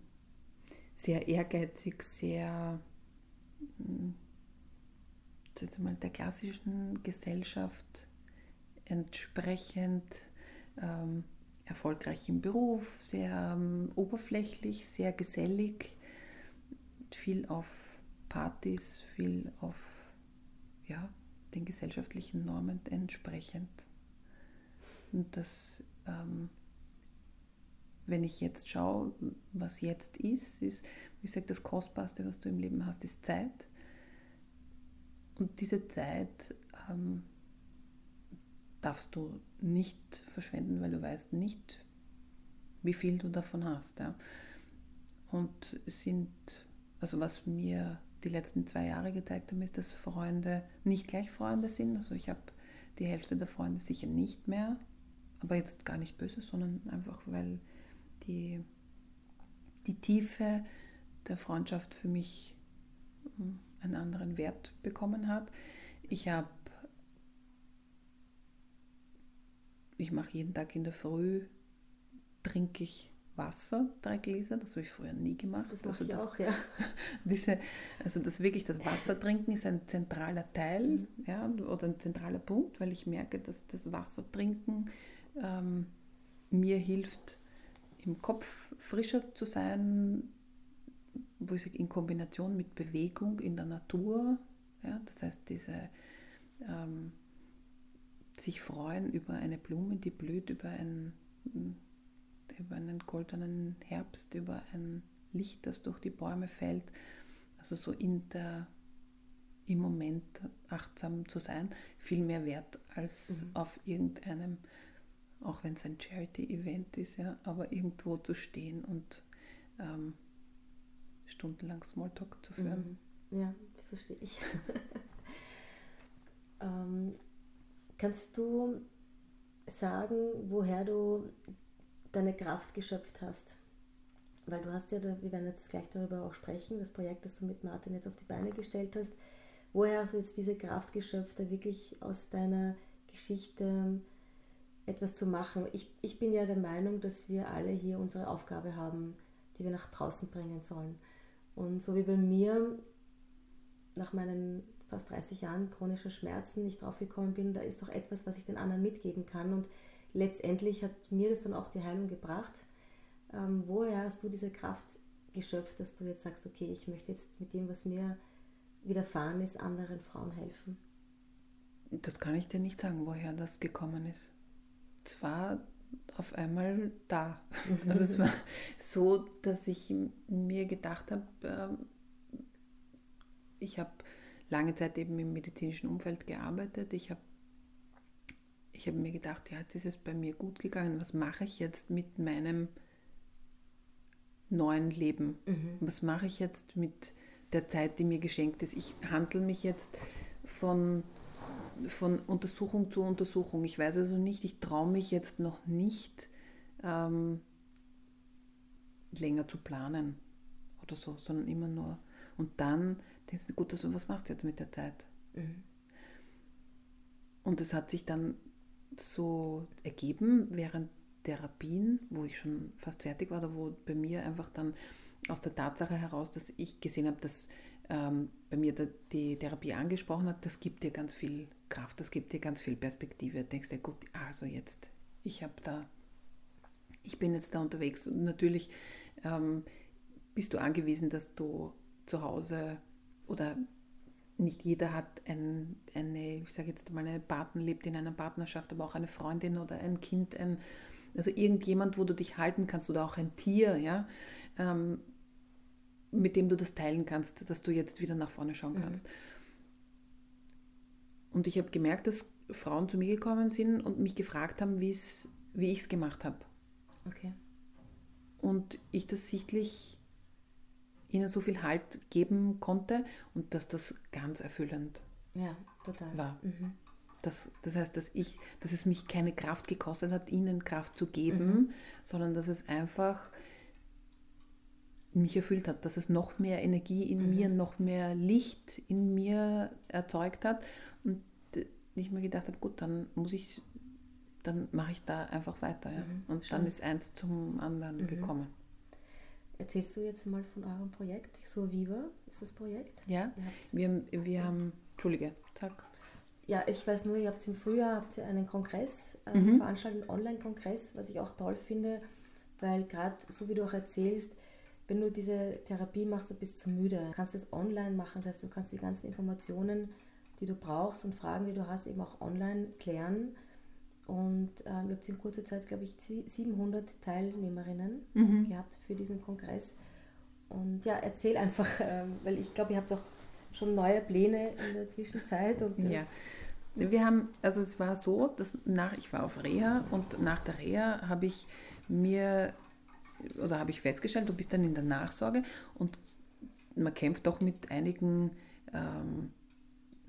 sehr ehrgeizig, sehr hm, jetzt mal der klassischen Gesellschaft entsprechend ähm, erfolgreich im Beruf, sehr ähm, oberflächlich, sehr gesellig, viel auf Partys, viel auf ja, den gesellschaftlichen Normen entsprechend. Und das, ähm, wenn ich jetzt schaue, was jetzt ist, ist, wie gesagt, das Kostbarste, was du im Leben hast, ist Zeit. Und diese Zeit ähm, darfst du nicht verschwenden, weil du weißt nicht, wie viel du davon hast. Ja. Und es sind, also was mir die letzten zwei Jahre gezeigt haben, ist, dass Freunde nicht gleich Freunde sind. Also ich habe die Hälfte der Freunde sicher nicht mehr, aber jetzt gar nicht böse, sondern einfach, weil die, die Tiefe der Freundschaft für mich hm, einen anderen Wert bekommen hat. Ich habe ich mache jeden Tag in der Früh, trinke ich Wasser, drei Gläser, das habe ich früher nie gemacht. Das mache also ich auch, ja. Diese, also das wirklich, das Wasser trinken ist ein zentraler Teil mhm. ja, oder ein zentraler Punkt, weil ich merke, dass das Wasser trinken ähm, mir hilft, im Kopf frischer zu sein, wo ich sage, in Kombination mit Bewegung in der Natur. Ja, das heißt, diese ähm, sich freuen über eine Blume, die blüht, über einen, über einen goldenen Herbst, über ein Licht, das durch die Bäume fällt. Also so in der, im Moment achtsam zu sein, viel mehr wert als mhm. auf irgendeinem, auch wenn es ein Charity-Event ist, ja, aber irgendwo zu stehen und ähm, stundenlang Smalltalk zu führen. Mhm. Ja, verstehe ich. ähm, Kannst du sagen, woher du deine Kraft geschöpft hast? Weil du hast ja, wir werden jetzt gleich darüber auch sprechen, das Projekt, das du mit Martin jetzt auf die Beine gestellt hast. Woher hast du jetzt diese Kraft geschöpft, da wirklich aus deiner Geschichte etwas zu machen? Ich, ich bin ja der Meinung, dass wir alle hier unsere Aufgabe haben, die wir nach draußen bringen sollen. Und so wie bei mir nach meinen fast 30 Jahren chronischer Schmerzen nicht draufgekommen bin, da ist doch etwas, was ich den anderen mitgeben kann. Und letztendlich hat mir das dann auch die Heilung gebracht. Ähm, woher hast du diese Kraft geschöpft, dass du jetzt sagst, okay, ich möchte jetzt mit dem, was mir widerfahren ist, anderen Frauen helfen? Das kann ich dir nicht sagen, woher das gekommen ist. Es war auf einmal da. Also es war so, dass ich mir gedacht habe, ähm, ich habe lange Zeit eben im medizinischen Umfeld gearbeitet. Ich habe ich hab mir gedacht, ja, jetzt ist es bei mir gut gegangen. Was mache ich jetzt mit meinem neuen Leben? Mhm. Was mache ich jetzt mit der Zeit, die mir geschenkt ist? Ich handle mich jetzt von von Untersuchung zu Untersuchung. Ich weiß also nicht, ich traue mich jetzt noch nicht ähm, länger zu planen oder so, sondern immer nur. Und dann denkst du, gut, also was machst du jetzt mit der Zeit? Mhm. Und es hat sich dann so ergeben während Therapien, wo ich schon fast fertig war, oder wo bei mir einfach dann aus der Tatsache heraus, dass ich gesehen habe, dass ähm, bei mir die Therapie angesprochen hat, das gibt dir ganz viel Kraft, das gibt dir ganz viel Perspektive. Du denkst dir, gut, also jetzt, ich habe da, ich bin jetzt da unterwegs und natürlich ähm, bist du angewiesen, dass du zu Hause oder nicht jeder hat ein, eine, ich sage jetzt mal, eine Partner, lebt in einer Partnerschaft, aber auch eine Freundin oder ein Kind, ein, also irgendjemand, wo du dich halten kannst oder auch ein Tier, ja, ähm, mit dem du das teilen kannst, dass du jetzt wieder nach vorne schauen mhm. kannst. Mhm. Und ich habe gemerkt, dass Frauen zu mir gekommen sind und mich gefragt haben, wie ich es gemacht habe. Okay. Und ich das sichtlich ihnen so viel Halt geben konnte und dass das ganz erfüllend ja, total. war. Mhm. Das, das heißt, dass, ich, dass es mich keine Kraft gekostet hat, ihnen Kraft zu geben, mhm. sondern dass es einfach mich erfüllt hat, dass es noch mehr Energie in mhm. mir, noch mehr Licht in mir erzeugt hat und ich mir gedacht habe, gut, dann muss ich, dann mache ich da einfach weiter. Ja. Mhm, und schön. dann ist eins zum anderen mhm. gekommen. Erzählst du jetzt mal von eurem Projekt? So Viva ist das Projekt? Ja, wir, wir haben, Entschuldige, sag. Ja, ich weiß nur, ihr habt im Frühjahr habt ihr einen Kongress ähm, mhm. veranstaltet, einen Online-Kongress, was ich auch toll finde, weil gerade so wie du auch erzählst, wenn du diese Therapie machst, du bist zu müde. Du kannst es online machen, das heißt, du kannst die ganzen Informationen die du brauchst und Fragen, die du hast, eben auch online klären. Und ähm, ihr habt in kurzer Zeit, glaube ich, 700 Teilnehmerinnen mhm. gehabt für diesen Kongress. Und ja, erzähl einfach, ähm, weil ich glaube, ihr habt auch schon neue Pläne in der Zwischenzeit. Und ja. Wir haben, also es war so, dass nach, ich war auf Reha und nach der Reha habe ich mir, oder habe ich festgestellt, du bist dann in der Nachsorge und man kämpft doch mit einigen ähm,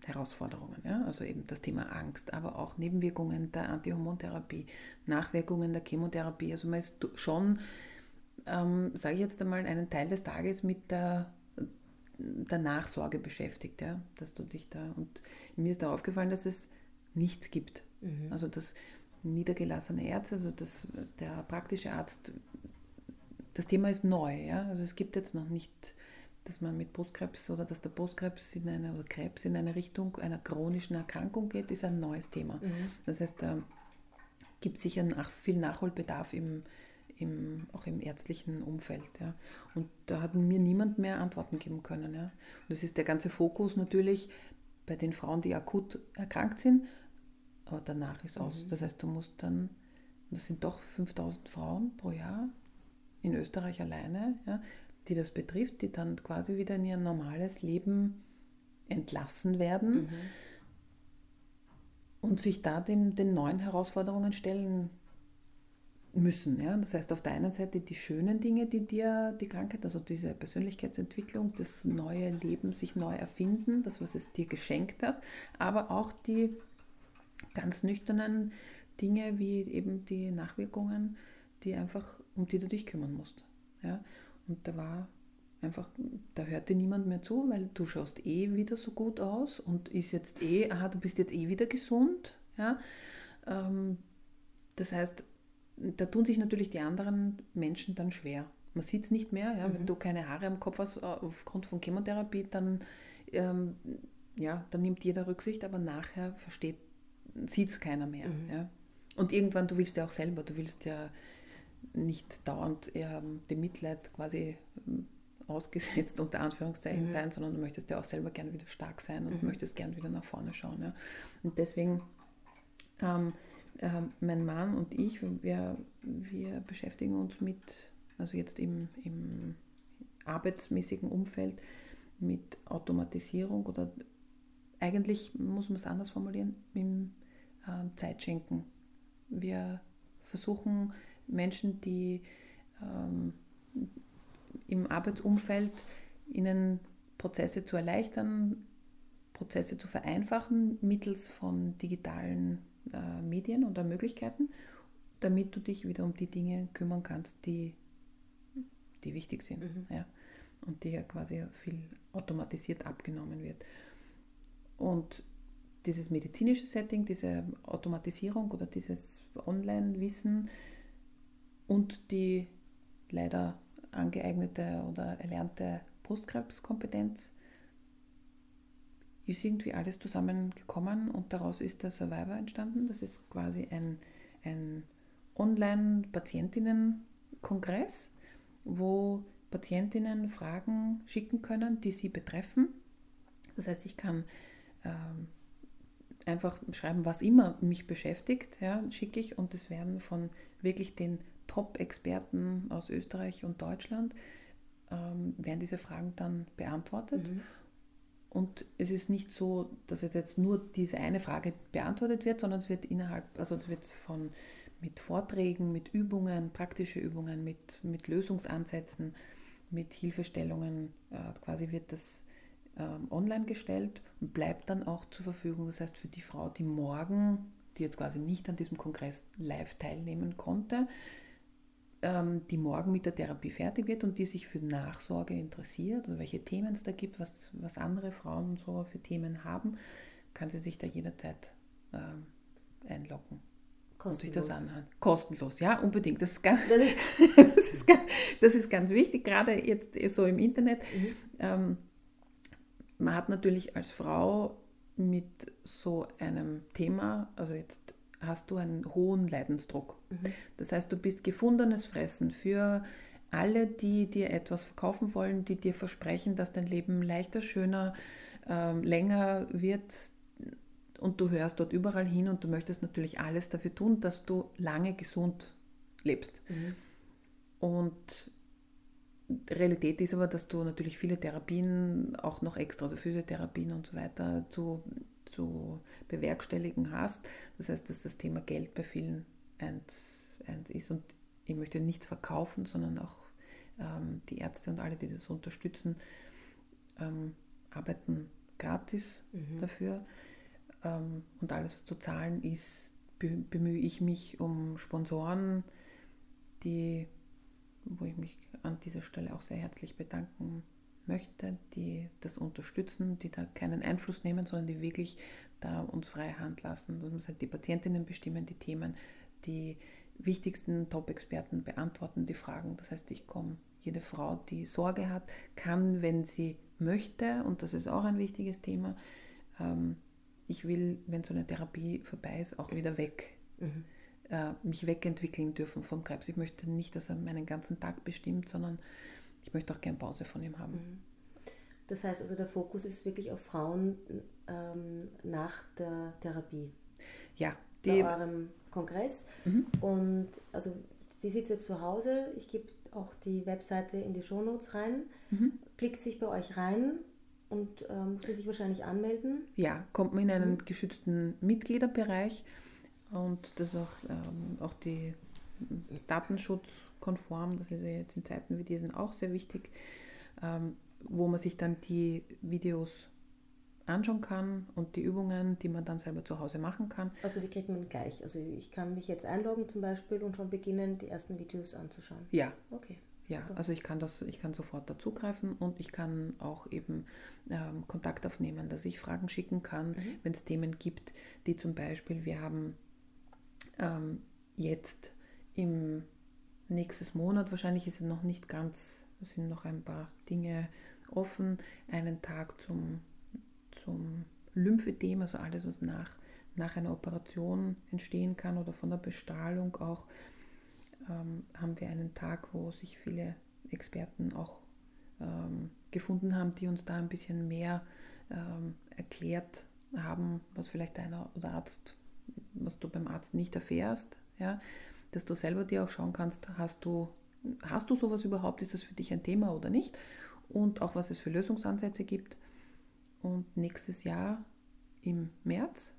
Herausforderungen. Ja? Also eben das Thema Angst, aber auch Nebenwirkungen der Antihormontherapie, Nachwirkungen der Chemotherapie. Also man ist schon, ähm, sage ich jetzt einmal, einen Teil des Tages mit der, der Nachsorge beschäftigt, ja? dass du dich da. Und mir ist da aufgefallen, dass es nichts gibt. Mhm. Also das niedergelassene Ärzte, also das, der praktische Arzt, das Thema ist neu. Ja? Also es gibt jetzt noch nicht dass man mit Brustkrebs oder dass der Brustkrebs in eine oder Krebs in eine Richtung einer chronischen Erkrankung geht, ist ein neues Thema. Mhm. Das heißt, da gibt es sicher nach, viel Nachholbedarf im, im, auch im ärztlichen Umfeld. Ja. Und da hat mir niemand mehr Antworten geben können. Ja. Und das ist der ganze Fokus natürlich bei den Frauen, die akut erkrankt sind, aber danach ist aus. Mhm. Das heißt, du musst dann, das sind doch 5000 Frauen pro Jahr in Österreich alleine, ja, die das betrifft, die dann quasi wieder in ihr normales Leben entlassen werden mhm. und sich da dem, den neuen Herausforderungen stellen müssen. Ja? Das heißt, auf der einen Seite die schönen Dinge, die dir die Krankheit, also diese Persönlichkeitsentwicklung, das neue Leben, sich neu erfinden, das, was es dir geschenkt hat, aber auch die ganz nüchternen Dinge wie eben die Nachwirkungen, die einfach, um die du dich kümmern musst. Ja? Und da war einfach, da hörte niemand mehr zu, weil du schaust eh wieder so gut aus und ist jetzt eh, aha, du bist jetzt eh wieder gesund. Ja? Ähm, das heißt, da tun sich natürlich die anderen Menschen dann schwer. Man sieht es nicht mehr, ja? Mhm. wenn du keine Haare am Kopf hast äh, aufgrund von Chemotherapie, dann, ähm, ja, dann nimmt jeder Rücksicht, aber nachher versteht, sieht es keiner mehr. Mhm. Ja? Und irgendwann, du willst ja auch selber, du willst ja nicht dauernd ähm, dem Mitleid quasi ähm, ausgesetzt, unter Anführungszeichen mhm. sein, sondern du möchtest ja auch selber gerne wieder stark sein und mhm. möchtest gerne wieder nach vorne schauen. Ja. Und deswegen, ähm, äh, mein Mann und ich, wir, wir beschäftigen uns mit, also jetzt im, im arbeitsmäßigen Umfeld, mit Automatisierung oder eigentlich muss man es anders formulieren, mit äh, Zeitschenken. Wir versuchen Menschen, die ähm, im Arbeitsumfeld ihnen Prozesse zu erleichtern, Prozesse zu vereinfachen mittels von digitalen äh, Medien oder Möglichkeiten, damit du dich wieder um die Dinge kümmern kannst, die, die wichtig sind. Mhm. Ja, und die ja quasi viel automatisiert abgenommen wird. Und dieses medizinische Setting, diese Automatisierung oder dieses Online-Wissen und die leider angeeignete oder erlernte Brustkrebskompetenz ist irgendwie alles zusammengekommen und daraus ist der Survivor entstanden. Das ist quasi ein, ein Online-Patientinnen-Kongress, wo Patientinnen Fragen schicken können, die sie betreffen. Das heißt, ich kann ähm, einfach schreiben, was immer mich beschäftigt, ja, schicke ich und es werden von wirklich den Top-Experten aus Österreich und Deutschland, ähm, werden diese Fragen dann beantwortet. Mhm. Und es ist nicht so, dass jetzt nur diese eine Frage beantwortet wird, sondern es wird innerhalb, also es wird von mit Vorträgen, mit Übungen, praktische Übungen, mit, mit Lösungsansätzen, mit Hilfestellungen, äh, quasi wird das ähm, online gestellt und bleibt dann auch zur Verfügung. Das heißt, für die Frau, die morgen, die jetzt quasi nicht an diesem Kongress live teilnehmen konnte, die morgen mit der Therapie fertig wird und die sich für Nachsorge interessiert oder welche Themen es da gibt, was, was andere Frauen so für Themen haben, kann sie sich da jederzeit ähm, einloggen. Kostenlos. Und sich das anhören. Kostenlos, ja, unbedingt. Das ist ganz, das ist, das ist, ganz, das ist ganz wichtig, gerade jetzt so im Internet. Mhm. Ähm, man hat natürlich als Frau mit so einem Thema, also jetzt hast du einen hohen Leidensdruck. Mhm. Das heißt, du bist gefundenes Fressen für alle, die dir etwas verkaufen wollen, die dir versprechen, dass dein Leben leichter, schöner, äh, länger wird. Und du hörst dort überall hin und du möchtest natürlich alles dafür tun, dass du lange gesund lebst. Mhm. Und Realität ist aber, dass du natürlich viele Therapien, auch noch extra, also Physiotherapien und so weiter, zu, zu bewerkstelligen hast. Das heißt, dass das Thema Geld bei vielen eins, eins ist. Und ich möchte nichts verkaufen, sondern auch ähm, die Ärzte und alle, die das unterstützen, ähm, arbeiten gratis mhm. dafür. Ähm, und alles, was zu zahlen ist, bemühe ich mich um Sponsoren, die wo ich mich an dieser Stelle auch sehr herzlich bedanken möchte, die das unterstützen, die da keinen Einfluss nehmen, sondern die wirklich da uns freie Hand lassen. Das muss halt die Patientinnen bestimmen, die Themen, die wichtigsten Top-Experten beantworten die Fragen. Das heißt, ich komme, jede Frau, die Sorge hat, kann, wenn sie möchte, und das ist auch ein wichtiges Thema, ähm, ich will, wenn so eine Therapie vorbei ist, auch wieder weg. Mhm äh, mich wegentwickeln dürfen vom Krebs. Ich möchte nicht, dass er meinen ganzen Tag bestimmt, sondern ich möchte auch gerne Pause von ihm haben. Mhm. Das heißt also, der Fokus ist wirklich auf Frauen ähm, nach der Therapie. Ja, die, bei eurem Kongress. Mhm. Und also die sitzt jetzt zu Hause. Ich gebe auch die Webseite in die Shownotes rein. Mhm. Klickt sich bei euch rein und ähm, muss sich wahrscheinlich anmelden. Ja, kommt man in einen mhm. geschützten Mitgliederbereich und das ist auch, ähm, auch die Datenschutzkonform, das ist ja jetzt in Zeiten wie diesen auch sehr wichtig, ähm, wo man sich dann die Videos anschauen kann und die Übungen, die man dann selber zu Hause machen kann. Also die kriegt man gleich. Also ich kann mich jetzt einloggen zum Beispiel und schon beginnen, die ersten Videos anzuschauen. Ja. Okay. Ja, Super. also ich kann das, ich kann sofort dazugreifen und ich kann auch eben ähm, Kontakt aufnehmen, dass ich Fragen schicken kann, mhm. wenn es Themen gibt, die zum Beispiel, wir haben ähm, jetzt im nächsten Monat, wahrscheinlich ist es noch nicht ganz, es sind noch ein paar Dinge offen, einen Tag zum, zum Lymphedem, also alles, was nach, nach einer Operation entstehen kann oder von der Bestrahlung auch. ähm, haben wir einen Tag, wo sich viele Experten auch ähm, gefunden haben, die uns da ein bisschen mehr ähm, erklärt haben, was vielleicht einer oder Arzt, was du beim Arzt nicht erfährst, ja, dass du selber dir auch schauen kannst, hast du, hast du sowas überhaupt, ist das für dich ein Thema oder nicht und auch was es für Lösungsansätze gibt. Und nächstes Jahr im März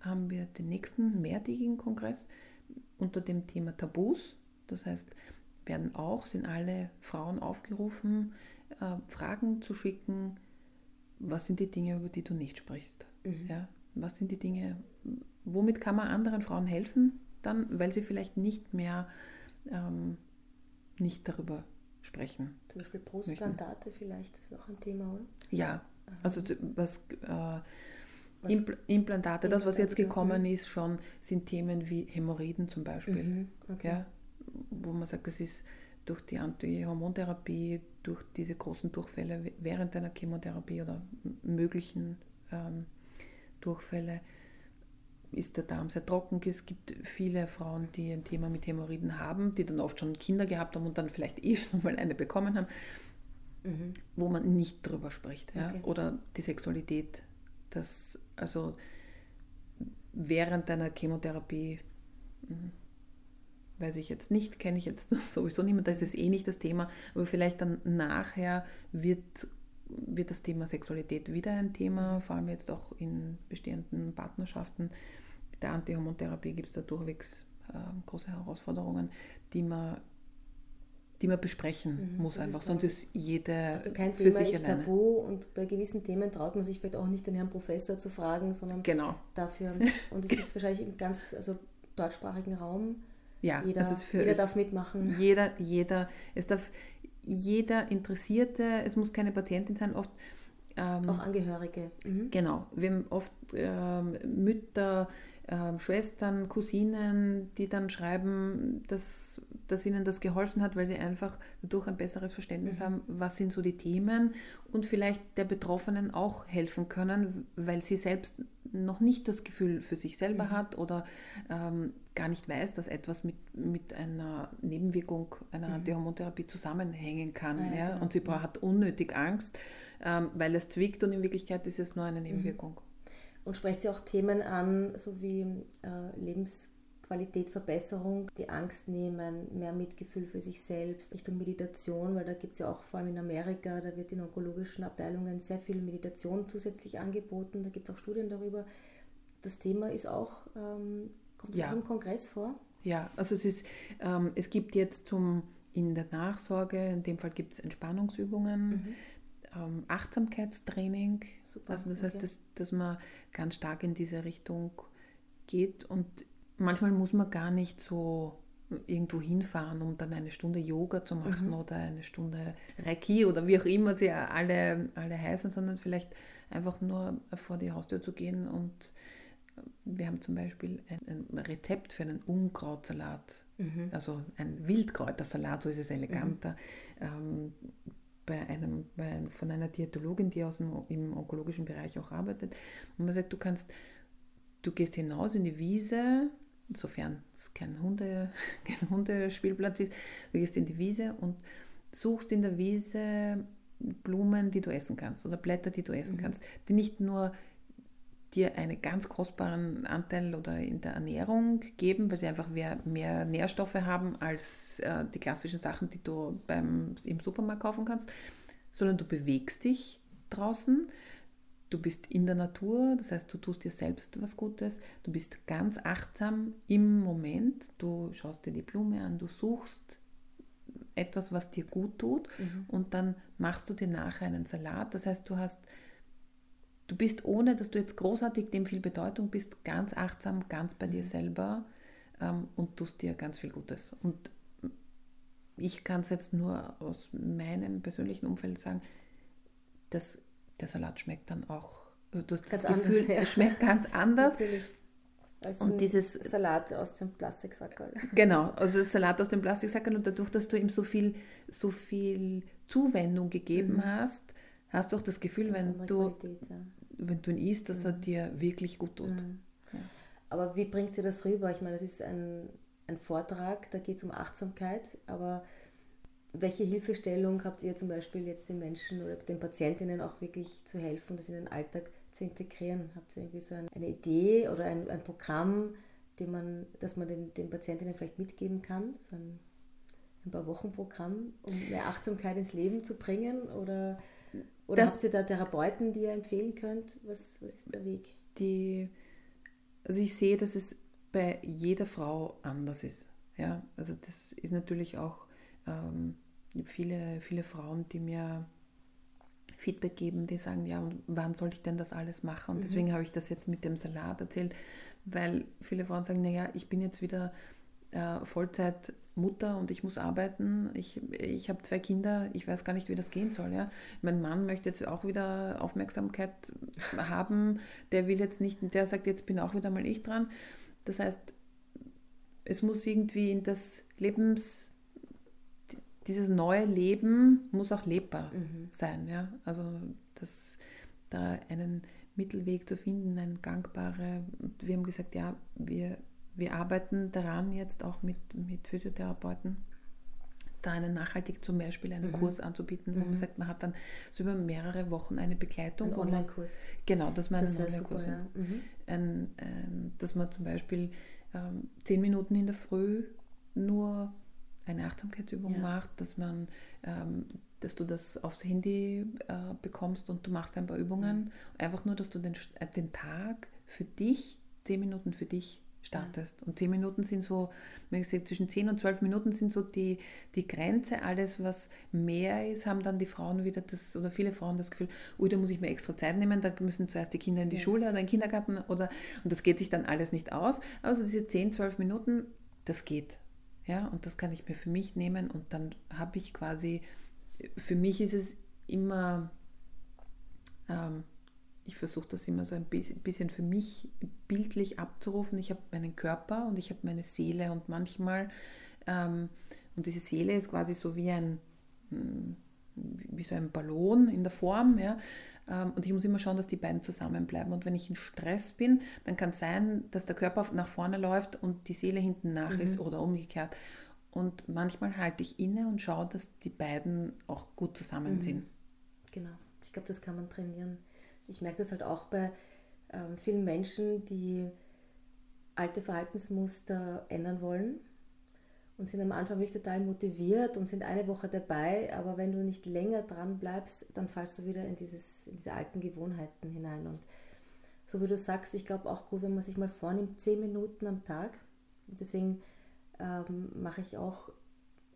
haben wir den nächsten mehrtägigen Kongress unter dem Thema Tabus. Das heißt, werden auch, sind alle Frauen aufgerufen, äh, Fragen zu schicken, was sind die Dinge, über die du nicht sprichst. Mhm. Ja? Was sind die Dinge, womit kann man anderen Frauen helfen, dann, weil sie vielleicht nicht mehr ähm, nicht darüber sprechen. Zum Beispiel Brustplantate vielleicht ist noch ein Thema, oder? Ja, also was, äh, Impl Implantate, das was jetzt gekommen mhm. ist, schon sind Themen wie Hämorrhoiden zum Beispiel. Mhm. Okay. Ja, wo man sagt, das ist durch die Antihormontherapie, durch diese großen Durchfälle während einer Chemotherapie oder möglichen ähm, Durchfälle ist der Darm sehr trocken. Es gibt viele Frauen, die ein Thema mit Hämorrhoiden haben, die dann oft schon Kinder gehabt haben und dann vielleicht eh schon mal eine bekommen haben, mhm. wo man nicht drüber spricht. Ja? Okay. Oder die Sexualität, das also während deiner Chemotherapie mhm, weiß ich jetzt nicht, kenne ich jetzt sowieso niemand, da ist es eh nicht das Thema, aber vielleicht dann nachher wird, wird das Thema Sexualität wieder ein Thema, vor allem jetzt auch in bestehenden Partnerschaften. Der Antihormontherapie gibt es da durchwegs äh, große Herausforderungen, die man die man besprechen mhm, muss einfach, sonst ist jede also kein für Thema sich ist alleine. tabu und bei gewissen Themen traut man sich vielleicht auch nicht den Herrn Professor zu fragen, sondern genau. dafür und es ist wahrscheinlich im ganz also deutschsprachigen Raum ja, jeder, ist für, jeder darf mitmachen. Jeder, jeder, es darf jeder Interessierte, es muss keine Patientin sein, oft ähm, auch Angehörige. Mhm. Genau, wir haben oft ähm, Mütter, ähm, Schwestern, Cousinen, die dann schreiben, dass, dass ihnen das geholfen hat, weil sie einfach dadurch ein besseres Verständnis mhm. haben, was sind so die Themen und vielleicht der Betroffenen auch helfen können, weil sie selbst noch nicht das Gefühl für sich selber mhm. hat oder ähm, gar nicht weiß, dass etwas mit, mit einer Nebenwirkung einer mhm. Antihormontherapie zusammenhängen kann. Ah, ja, ja? Genau. Und sie hat unnötig Angst, ähm, weil es zwickt und in Wirklichkeit ist es nur eine mhm. Nebenwirkung. Und sprecht sie auch Themen an, so wie äh, Lebensqualität, Verbesserung, die Angst nehmen, mehr Mitgefühl für sich selbst, Richtung Meditation, weil da gibt es ja auch vor allem in Amerika, da wird in onkologischen Abteilungen sehr viel Meditation zusätzlich angeboten, da gibt es auch Studien darüber. Das Thema ist auch, ähm, kommt ja. auch im Kongress vor? Ja, also es ist, ähm, es gibt jetzt zum in der Nachsorge, in dem Fall gibt es Entspannungsübungen. Mhm ähm, Achtsamkeitstraining. Super, also das heißt, dass, dass man ganz stark in diese Richtung geht und manchmal muss man gar nicht so irgendwo hinfahren, um dann eine Stunde Yoga zu machen mhm. oder eine Stunde Reiki oder wie auch immer sie alle, alle heißen, sondern vielleicht einfach nur vor die Haustür zu gehen und wir haben zum Beispiel ein, ein Rezept für einen Unkrautsalat, mhm. also ein Wildkräutersalat, so ist es eleganter. Mhm. Ähm, bei einem, bei, von einer Diätologin, die aus dem, im onkologischen Bereich auch arbeitet. Und man sagt, du kannst, du gehst hinaus in die Wiese, sofern es kein, Hunde, kein Hundespielplatz ist, du gehst in die Wiese und suchst in der Wiese Blumen, die du essen kannst oder Blätter, die du essen mhm. kannst, die nicht nur dir einen ganz kostbaren Anteil oder in der Ernährung geben, weil sie einfach mehr, mehr Nährstoffe haben als äh, die klassischen Sachen, die du beim, im Supermarkt kaufen kannst, sondern du bewegst dich draußen, du bist in der Natur, das heißt, du tust dir selbst was Gutes, du bist ganz achtsam im Moment, du schaust dir die Blume an, du suchst etwas, was dir gut tut. Mhm. und dann machst du dir nachher einen Salat, das heißt, du hast Du bist, ohne dass du jetzt großartig dem viel Bedeutung bist, ganz achtsam, ganz bei dir mhm. selber ähm, und tust dir ganz viel Gutes. Und ich kann es jetzt nur aus meinem persönlichen Umfeld sagen, dass der Salat schmeckt dann auch, also du hast ganz das Gefühl, anders, ja. es schmeckt ganz anders. Natürlich. Als und dieses Salat aus dem Plastiksackerl. Genau, also das Salat aus dem Plastiksackerl und dadurch, dass du ihm so viel, so viel Zuwendung gegeben mhm. hast, hast du auch das Gefühl, wenn du, Qualität, ja. wenn du ihn isst, dass mhm. er dir wirklich gut tut. Mhm. Ja. Aber wie bringt sie das rüber? Ich meine, das ist ein ein Vortrag, da geht es um Achtsamkeit, aber welche Hilfestellung habt ihr zum Beispiel jetzt den Menschen oder den Patientinnen auch wirklich zu helfen, das in den Alltag zu integrieren? Habt ihr irgendwie so eine Idee oder ein, ein Programm, den man, das man den, den Patientinnen vielleicht mitgeben kann? So ein, ein paar Wochen Programm, um mehr Achtsamkeit ins Leben zu bringen? Oder, oder das, habt ihr da Therapeuten, die ihr empfehlen könnt? Was, was ist der Weg? Die, also ich sehe, dass es bei jeder Frau anders ist. Ja, also das ist natürlich auch ähm, viele, viele Frauen, die mir Feedback geben, die sagen, ja, und wann soll ich denn das alles machen? Und mhm. deswegen habe ich das jetzt mit dem Salat erzählt, weil viele Frauen sagen, naja, ich bin jetzt wieder äh, Vollzeit Mutter und ich muss arbeiten, ich, ich habe zwei Kinder, ich weiß gar nicht, wie das gehen soll. Ja? Mein Mann möchte jetzt auch wieder Aufmerksamkeit haben, der will jetzt nicht, der sagt, jetzt bin auch wieder mal ich dran. Das heißt, es muss irgendwie in das Lebens, dieses neue Leben muss auch lebbar mhm. sein. Ja? Also das, da einen Mittelweg zu finden, ein gangbare, wir haben gesagt, ja, wir wir arbeiten daran jetzt auch mit, mit Physiotherapeuten, da einen nachhaltig zum Beispiel einen mhm. Kurs anzubieten, wo mhm. man sagt, man hat dann so über mehrere Wochen eine Begleitung. Ein Online-Kurs. Genau, dass man das einen Online-Kurs ja. mhm. ein, ein, dass man zum Beispiel ähm, zehn Minuten in der Früh nur eine Achtsamkeitsübung ja. macht, dass man, ähm, dass du das aufs Handy äh, bekommst und du machst ein paar Übungen. Mhm. Einfach nur, dass du den, äh, den Tag für dich, zehn Minuten für dich startest. Und zehn Minuten sind so, wie gesagt, zwischen zehn und zwölf Minuten sind so die, die Grenze. Alles, was mehr ist, haben dann die Frauen wieder das, oder viele Frauen das Gefühl, ui, da muss ich mir extra Zeit nehmen, da müssen zuerst die Kinder in die ja. Schule oder in den Kindergarten oder, und das geht sich dann alles nicht aus. Also diese zehn, zwölf Minuten, das geht. Ja, und das kann ich mir für mich nehmen und dann habe ich quasi, für mich ist es immer, ähm, ich versuche das immer so ein bisschen für mich bildlich abzurufen. Ich habe meinen Körper und ich habe meine Seele und manchmal, ähm, und diese Seele ist quasi so wie ein, hm, wie so ein Ballon in der Form, ja. Ähm, und ich muss immer schauen, dass die beiden zusammenbleiben. Und wenn ich in Stress bin, dann kann es sein, dass der Körper nach vorne läuft und die Seele hinten nach mhm. ist oder umgekehrt. Und manchmal halte ich inne und schaue, dass die beiden auch gut zusammen mhm. sind. Genau. Ich glaube, das kann man trainieren ich merke das halt auch bei ähm, vielen Menschen, die alte Verhaltensmuster ändern wollen und sind am Anfang wirklich total motiviert und sind eine Woche dabei, aber wenn du nicht länger dran bleibst, dann fallst du wieder in, dieses, in diese alten Gewohnheiten hinein. Und so wie du sagst, ich glaube auch gut, wenn man sich mal vornimmt, zehn Minuten am Tag. deswegen ähm, mache ich auch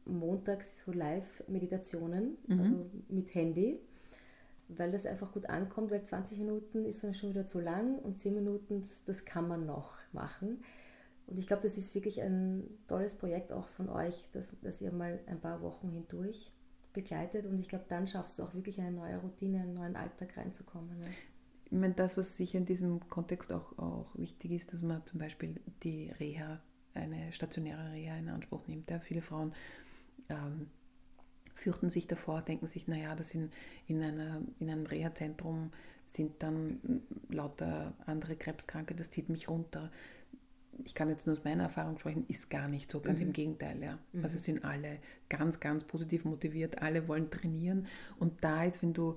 montags so Live-Meditationen, mhm. also mit Handy weil das einfach gut ankommt, weil 20 Minuten ist dann schon wieder zu lang und 10 Minuten, das kann man noch machen. Und ich glaube, das ist wirklich ein tolles Projekt auch von euch, dass, dass ihr mal ein paar Wochen hindurch begleitet und ich glaube, dann schaffst du auch wirklich eine neue Routine, einen neuen Alltag reinzukommen. Ne? Ich meine, das, was sicher in diesem Kontext auch, auch wichtig ist, dass man zum Beispiel die Reha, eine stationäre Reha in Anspruch nimmt. Ja, viele Frauen ähm, fürchten sich davor, denken sich, naja, das in, in, einer, in einem Reha-Zentrum sind dann lauter andere Krebskranke, das zieht mich runter. Ich kann jetzt nur aus meiner Erfahrung sprechen, ist gar nicht so, ganz mhm. im Gegenteil. Ja. Mhm. Also sind alle ganz, ganz positiv motiviert, alle wollen trainieren und da ist, wenn du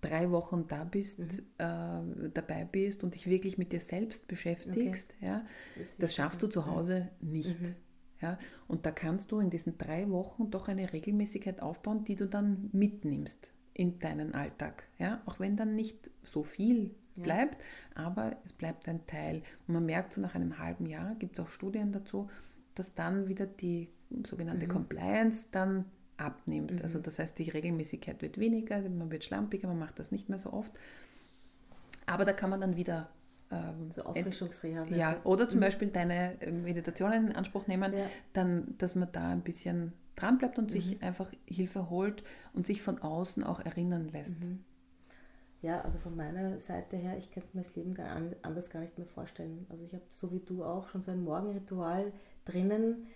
drei Wochen da bist, mhm. äh, dabei bist und dich wirklich mit dir selbst beschäftigst, okay. ja, das, das schaffst du zu Hause nicht. Mhm. Ja, und da kannst du in diesen drei Wochen doch eine Regelmäßigkeit aufbauen, die du dann mitnimmst in deinen Alltag. Ja, auch wenn dann nicht so viel bleibt, ja. aber es bleibt ein Teil. Und man merkt so nach einem halben Jahr, gibt es auch Studien dazu, dass dann wieder die sogenannte mhm. Compliance dann abnimmt. Mhm. Also das heißt, die Regelmäßigkeit wird weniger, man wird schlampiger, man macht das nicht mehr so oft. Aber da kann man dann wieder ähm, so Auffrischungsreha. Ja, oder zum mhm. Beispiel deine äh, Meditationen in Anspruch nehmen, ja. dann, dass man da ein bisschen dran bleibt und mhm. sich einfach Hilfe holt und sich von außen auch erinnern lässt. Mhm. Ja, also von meiner Seite her, ich könnte mir das Leben gar anders gar nicht mehr vorstellen. Also ich habe so wie du auch schon so ein Morgenritual drinnen.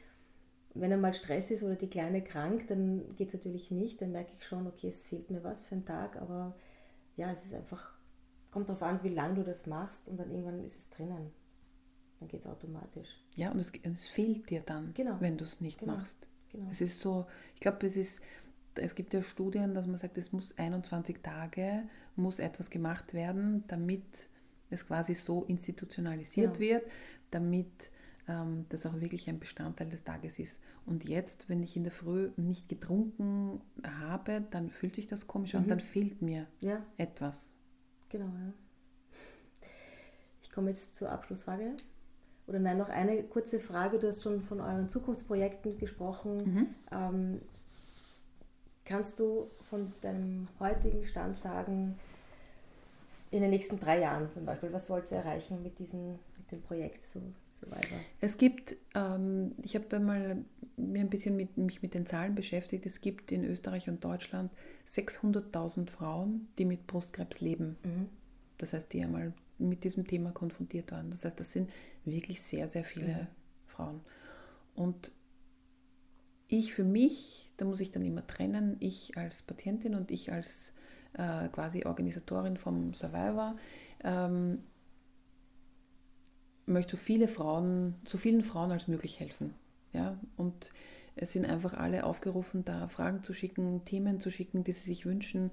Wenn einmal Stress ist oder die Kleine krank, dann geht es natürlich nicht. Dann merke ich schon, okay, es fehlt mir was für einen Tag, aber ja, es ist einfach kommt darauf an, wie lange du das machst und dann irgendwann ist es drinnen. dann geht es automatisch. Ja, und es, es, fehlt dir dann, genau. wenn du es nicht genau. machst. Genau. Es ist so, ich glaube, es ist, es gibt ja Studien, dass man sagt, es muss 21 Tage, muss etwas gemacht werden, damit es quasi so institutionalisiert genau. wird, damit ähm, das auch wirklich ein Bestandteil des Tages ist. Und jetzt, wenn ich in der Früh nicht getrunken habe, dann fühlt sich das komisch an, mhm. dann fehlt mir ja. etwas. Genau, ja. Ich komme jetzt zur Abschlussfrage. Oder nein, noch eine kurze Frage. Du hast schon von euren Zukunftsprojekten gesprochen. Mhm. Ähm, kannst du von deinem heutigen Stand sagen, in den nächsten drei Jahren zum Beispiel, was wollt ihr erreichen mit, diesen, mit dem Projekt so, weiter? Es gibt, ähm, ich habe mal mir ein bisschen mit, mich mit den Zahlen beschäftigt, es gibt in Österreich und Deutschland 600.000 Frauen, die mit Brustkrebs leben. Mhm. Das heißt, die einmal mit diesem Thema konfrontiert waren. Das heißt, das sind wirklich sehr, sehr viele mhm. Frauen. Und ich für mich, da muss ich dann immer trennen, ich als Patientin und ich als äh, quasi Organisatorin vom Survivor, ähm, möchte so viele Frauen, so vielen Frauen als möglich helfen. Ja? Und es sind einfach alle aufgerufen, da Fragen zu schicken, Themen zu schicken, die sie sich wünschen.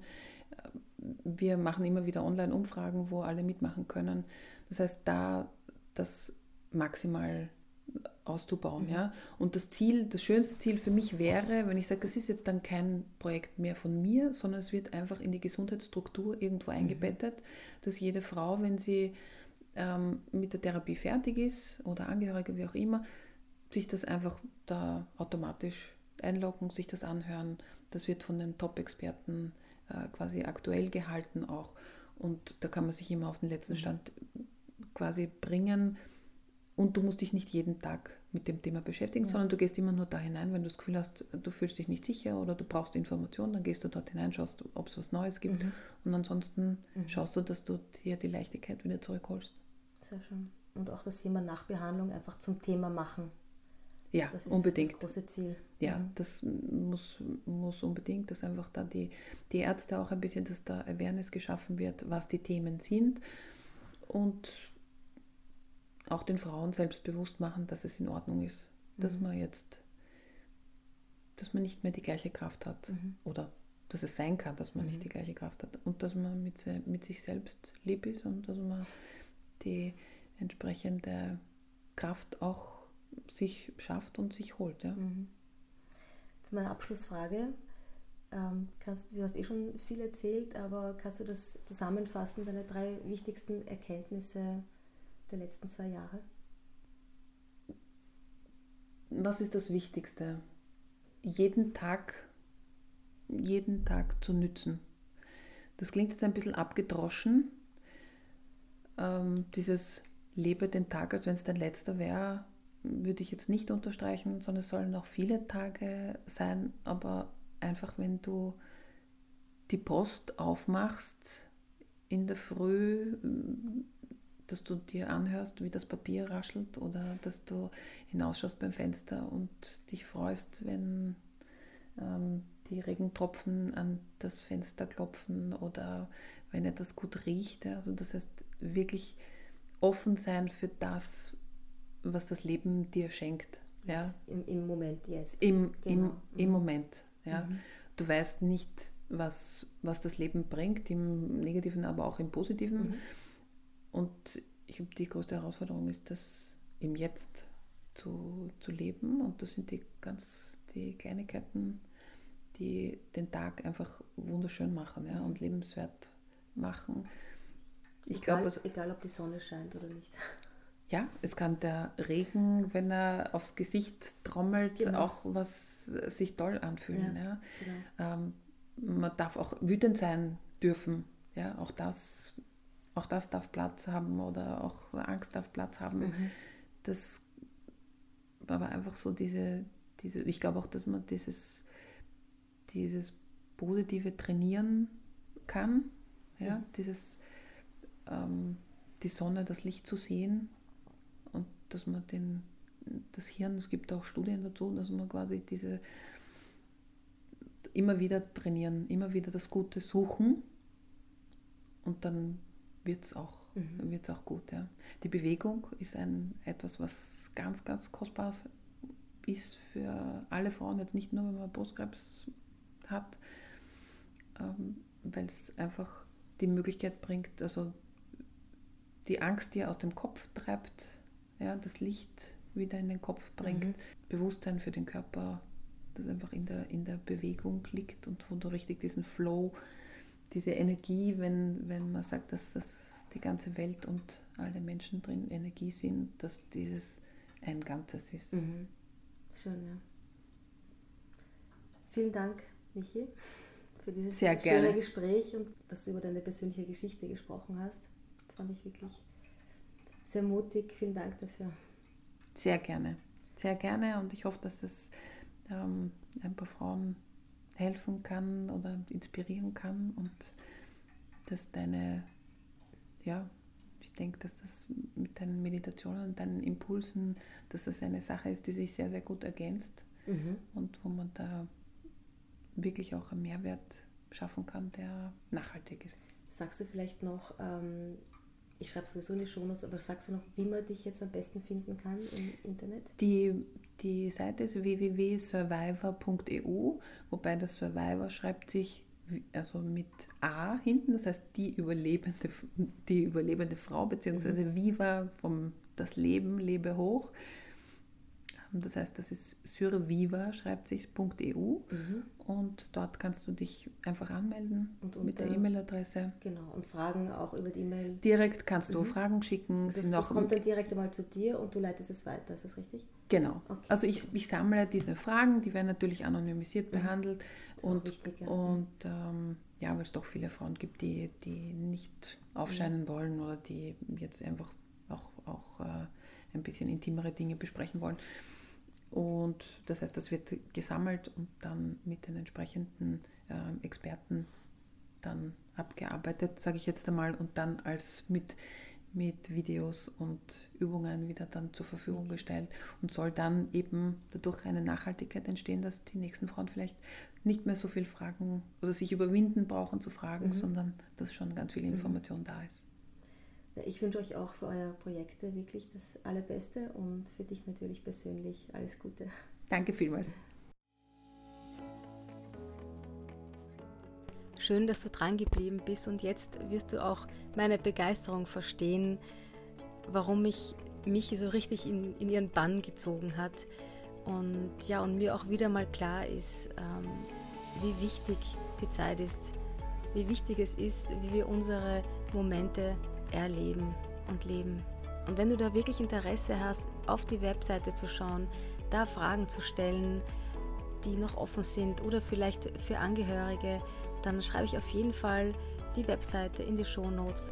Wir machen immer wieder Online-Umfragen, wo alle mitmachen können. Das heißt, da das maximal auszubauen. Mhm. Ja? Und das Ziel, das schönste Ziel für mich wäre, wenn ich sage, das ist jetzt dann kein Projekt mehr von mir, sondern es wird einfach in die Gesundheitsstruktur irgendwo mhm. eingebettet, mhm. dass jede Frau, wenn sie ähm, mit der Therapie fertig ist oder Angehörige, wie auch immer, sich das einfach da automatisch einloggen, sich das anhören. Das wird von den Top-Experten äh, quasi aktuell gehalten auch. Und da kann man sich immer auf den letzten mhm. Stand quasi bringen. Und du musst dich nicht jeden Tag mit dem Thema beschäftigen, ja. sondern du gehst immer nur da hinein, wenn du das Gefühl hast, du fühlst dich nicht sicher oder du brauchst Informationen, dann gehst du dort hinein, schaust, ob es was Neues gibt. Mhm. Und ansonsten mhm. schaust du, dass du dir die Leichtigkeit wieder zurückholst. Sehr schön. Und auch das Thema Nachbehandlung einfach zum Thema machen. Ja, das ist unbedingt. das große Ziel. Ja, mhm. das muss, muss unbedingt, dass einfach da die, die Ärzte auch ein bisschen, dass da Awareness geschaffen wird, was die Themen sind und auch den Frauen selbst bewusst machen, dass es in Ordnung ist, dass mhm. man jetzt, dass man nicht mehr die gleiche Kraft hat mhm. oder dass es sein kann, dass man nicht mhm. die gleiche Kraft hat und dass man mit, mit sich selbst lieb ist und dass man die entsprechende Kraft auch sich schafft und sich holt. Ja. Mhm. Zu meiner Abschlussfrage. Ähm, kannst, du hast eh schon viel erzählt, aber kannst du das zusammenfassen, deine drei wichtigsten Erkenntnisse der letzten zwei Jahre? Was ist das Wichtigste? Jeden Tag, jeden Tag zu nützen. Das klingt jetzt ein bisschen abgedroschen. Ähm, dieses Lebe den Tag, als wenn es dein letzter wäre, würde ich jetzt nicht unterstreichen, sondern es sollen noch viele Tage sein, aber einfach wenn du die Post aufmachst in der Früh, dass du dir anhörst, wie das Papier raschelt oder dass du hinausschaust beim Fenster und dich freust, wenn ähm, die Regentropfen an das Fenster klopfen oder wenn etwas gut riecht. Also das heißt wirklich offen sein für das, was das Leben dir schenkt. Ja? Im, Im, Moment, jetzt. Im, genau. im, im Moment. Ja? Mhm. Du weißt nicht, was, was das Leben bringt, im Negativen, aber auch im Positiven. Mhm. Und ich glaube, die größte Herausforderung ist, das im Jetzt zu, zu leben. Und das sind die ganz die Kleinigkeiten, die den Tag einfach wunderschön machen ja, und lebenswert machen. Ich egal, glaub, also, egal, ob die Sonne scheint oder nicht. Ja, es kann der Regen, wenn er aufs Gesicht trommelt, genau. auch was sich toll anfühlen. Ja, ja. Genau. Ähm, man darf auch wütend sein dürfen. Ja, auch das, auch das darf Platz haben oder auch Angst darf Platz haben. Mhm. Das aber einfach so diese, diese, ich glaube auch, dass man dieses, dieses positive trainieren kann. Ja, dieses ähm, die Sonne, das Licht zu sehen dass man den, das Hirn, es gibt auch Studien dazu, dass man quasi diese immer wieder trainieren, immer wieder das Gute suchen und dann wird es auch, mhm. wird's auch gut. Ja. Die Bewegung ist ein, etwas, was ganz, ganz kostbar ist für alle Frauen, jetzt nicht nur, wenn man Brustkrebs hat, ähm, weil es einfach die Möglichkeit bringt, also die Angst, die aus dem Kopf treibt, ja, das Licht wieder in den Kopf bringt, mhm. Bewusstsein für den Körper, das einfach in der, in der Bewegung liegt und wo du richtig diesen Flow, diese Energie, wenn, wenn man sagt, dass das die ganze Welt und alle Menschen drin Energie sind, dass dieses ein Ganzes ist. Mhm. Schön, ja. Vielen Dank, Michi, für dieses Sehr schöne gerne. Gespräch und dass du über deine persönliche Geschichte gesprochen hast. Fand ich wirklich sehr mutig. Vielen Dank dafür. Sehr gerne. Sehr gerne und ich hoffe, dass es ähm, ein paar Frauen helfen kann oder inspirieren kann und dass deine, ja, ich denke, dass das mit deinen Meditationen und deinen Impulsen, dass das eine Sache ist, die sich sehr, sehr gut ergänzt mhm. und wo man da wirklich auch einen Mehrwert schaffen kann, der nachhaltig ist. Sagst du vielleicht noch, ähm, ich schreibe sowieso in die Shownotes, aber sagst du noch, wie man dich jetzt am besten finden kann im Internet? Die, die Seite ist www.survivor.eu, wobei das Survivor schreibt sich also mit A hinten, das heißt die überlebende, die überlebende Frau, beziehungsweise mhm. Viva vom das Leben, lebe hoch. Das heißt, das ist Surviva, schreibt sich .eu mhm. und dort kannst du dich einfach anmelden und mit der E-Mail-Adresse. Genau, und Fragen auch über die E-Mail. Direkt kannst du mhm. Fragen schicken. Das, das kommt dann direkt einmal zu dir und du leitest es weiter, ist das richtig? Genau. Okay, also ich, ich sammle diese Fragen, die werden natürlich anonymisiert mhm. behandelt und, wichtig, ja. und ähm, ja, weil es doch viele Frauen gibt, die, die nicht aufscheinen wollen oder die jetzt einfach auch, auch äh, ein bisschen intimere Dinge besprechen wollen. Und das heißt, das wird gesammelt und dann mit den entsprechenden äh, Experten dann abgearbeitet, sage ich jetzt einmal, und dann als mit, mit Videos und Übungen wieder dann zur Verfügung gestellt und soll dann eben dadurch eine Nachhaltigkeit entstehen, dass die nächsten Frauen vielleicht nicht mehr so viel fragen oder sich überwinden brauchen zu fragen, mhm. sondern dass schon ganz viel mhm. Information mhm. da ist. Ich wünsche euch auch für eure Projekte wirklich das Allerbeste und für dich natürlich persönlich alles Gute. Danke vielmals. Schön, dass du dran geblieben bist und jetzt wirst du auch meine Begeisterung verstehen, warum mich Michi so richtig in, in ihren Bann gezogen hat. Und ja, und mir auch wieder mal klar ist, ähm, wie wichtig die Zeit ist, wie wichtig es ist, wie wir unsere Momente erleben und leben. Und wenn du da wirklich Interesse hast, auf die Webseite zu schauen, da Fragen zu stellen, die noch offen sind oder vielleicht für Angehörige, dann schreibe ich auf jeden Fall die Webseite in die Show Notes.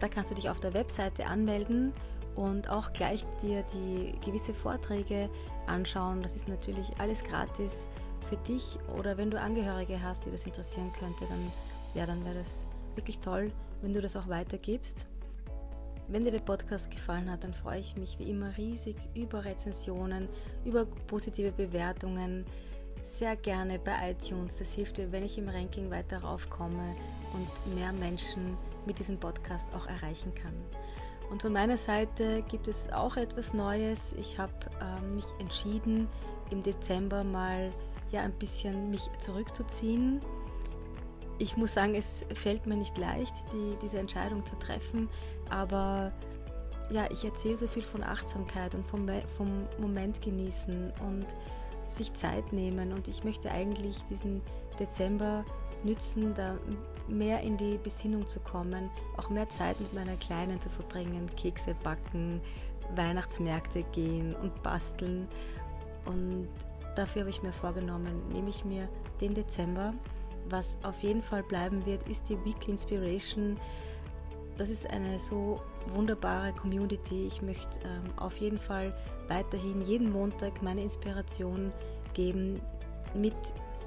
Da kannst du dich auf der Webseite anmelden und auch gleich dir die gewisse Vorträge anschauen. Das ist natürlich alles gratis für dich oder wenn du Angehörige hast, die das interessieren könnte, dann, ja, dann wäre das wirklich toll, wenn du das auch weitergibst. Wenn dir der Podcast gefallen hat, dann freue ich mich wie immer riesig über Rezensionen, über positive Bewertungen. Sehr gerne bei iTunes. Das hilft dir, wenn ich im Ranking weiter raufkomme und mehr Menschen mit diesem Podcast auch erreichen kann. Und von meiner Seite gibt es auch etwas Neues. Ich habe äh, mich entschieden, im Dezember mal ja ein bisschen mich zurückzuziehen ich muss sagen, es fällt mir nicht leicht, die, diese Entscheidung zu treffen, aber ja, ich erzähle so viel von Achtsamkeit und vom, vom Moment genießen und sich Zeit nehmen. Und ich möchte eigentlich diesen Dezember nützen, da mehr in die Besinnung zu kommen, auch mehr Zeit mit meiner Kleinen zu verbringen, Kekse backen, Weihnachtsmärkte gehen und basteln. Und dafür habe ich mir vorgenommen, nehme ich mir den Dezember was auf jeden Fall bleiben wird, ist die Weekly Inspiration. Das ist eine so wunderbare Community. Ich möchte ähm, auf jeden Fall weiterhin jeden Montag meine Inspiration geben mit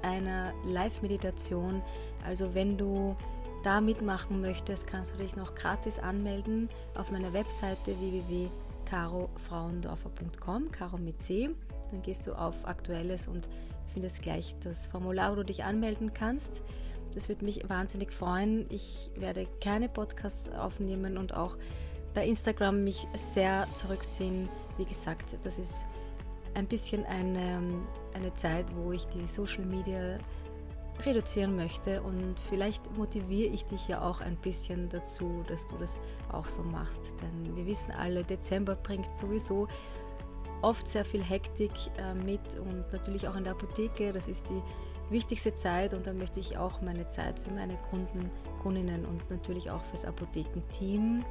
einer Live-Meditation. Also wenn du da mitmachen möchtest, kannst du dich noch gratis anmelden auf meiner Webseite www.carofrauendorfer.com, Caro mit C. Dann gehst du auf Aktuelles und findest gleich das Formular, wo du dich anmelden kannst. Das würde mich wahnsinnig freuen. Ich werde keine Podcasts aufnehmen und auch bei Instagram mich sehr zurückziehen. Wie gesagt, das ist ein bisschen eine, eine Zeit, wo ich die Social Media reduzieren möchte und vielleicht motiviere ich dich ja auch ein bisschen dazu, dass du das auch so machst. Denn wir wissen alle, Dezember bringt sowieso oft sehr viel Hektik äh, mit und natürlich auch in der Apotheke. Das ist die wichtigste Zeit und da möchte ich auch meine Zeit für meine Kunden, Kundinnen und natürlich auch fürs Apothekenteam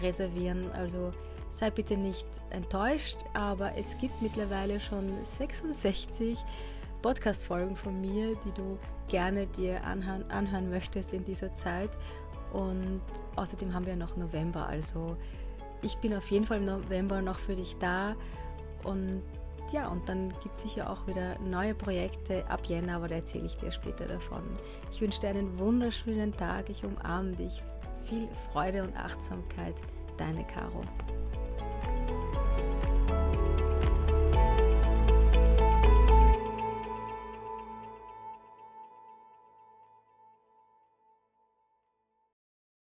reservieren. Also sei bitte nicht enttäuscht, aber es gibt mittlerweile schon 66 Podcast-Folgen von mir, die du gerne dir anhören, anhören möchtest in dieser Zeit. Und außerdem haben wir noch November, also ich bin auf jeden Fall im November noch für dich da. Und ja, und dann gibt es sicher auch wieder neue Projekte ab Jänner, aber da erzähle ich dir später davon. Ich wünsche dir einen wunderschönen Tag. Ich umarme dich. Viel Freude und Achtsamkeit. Deine Caro.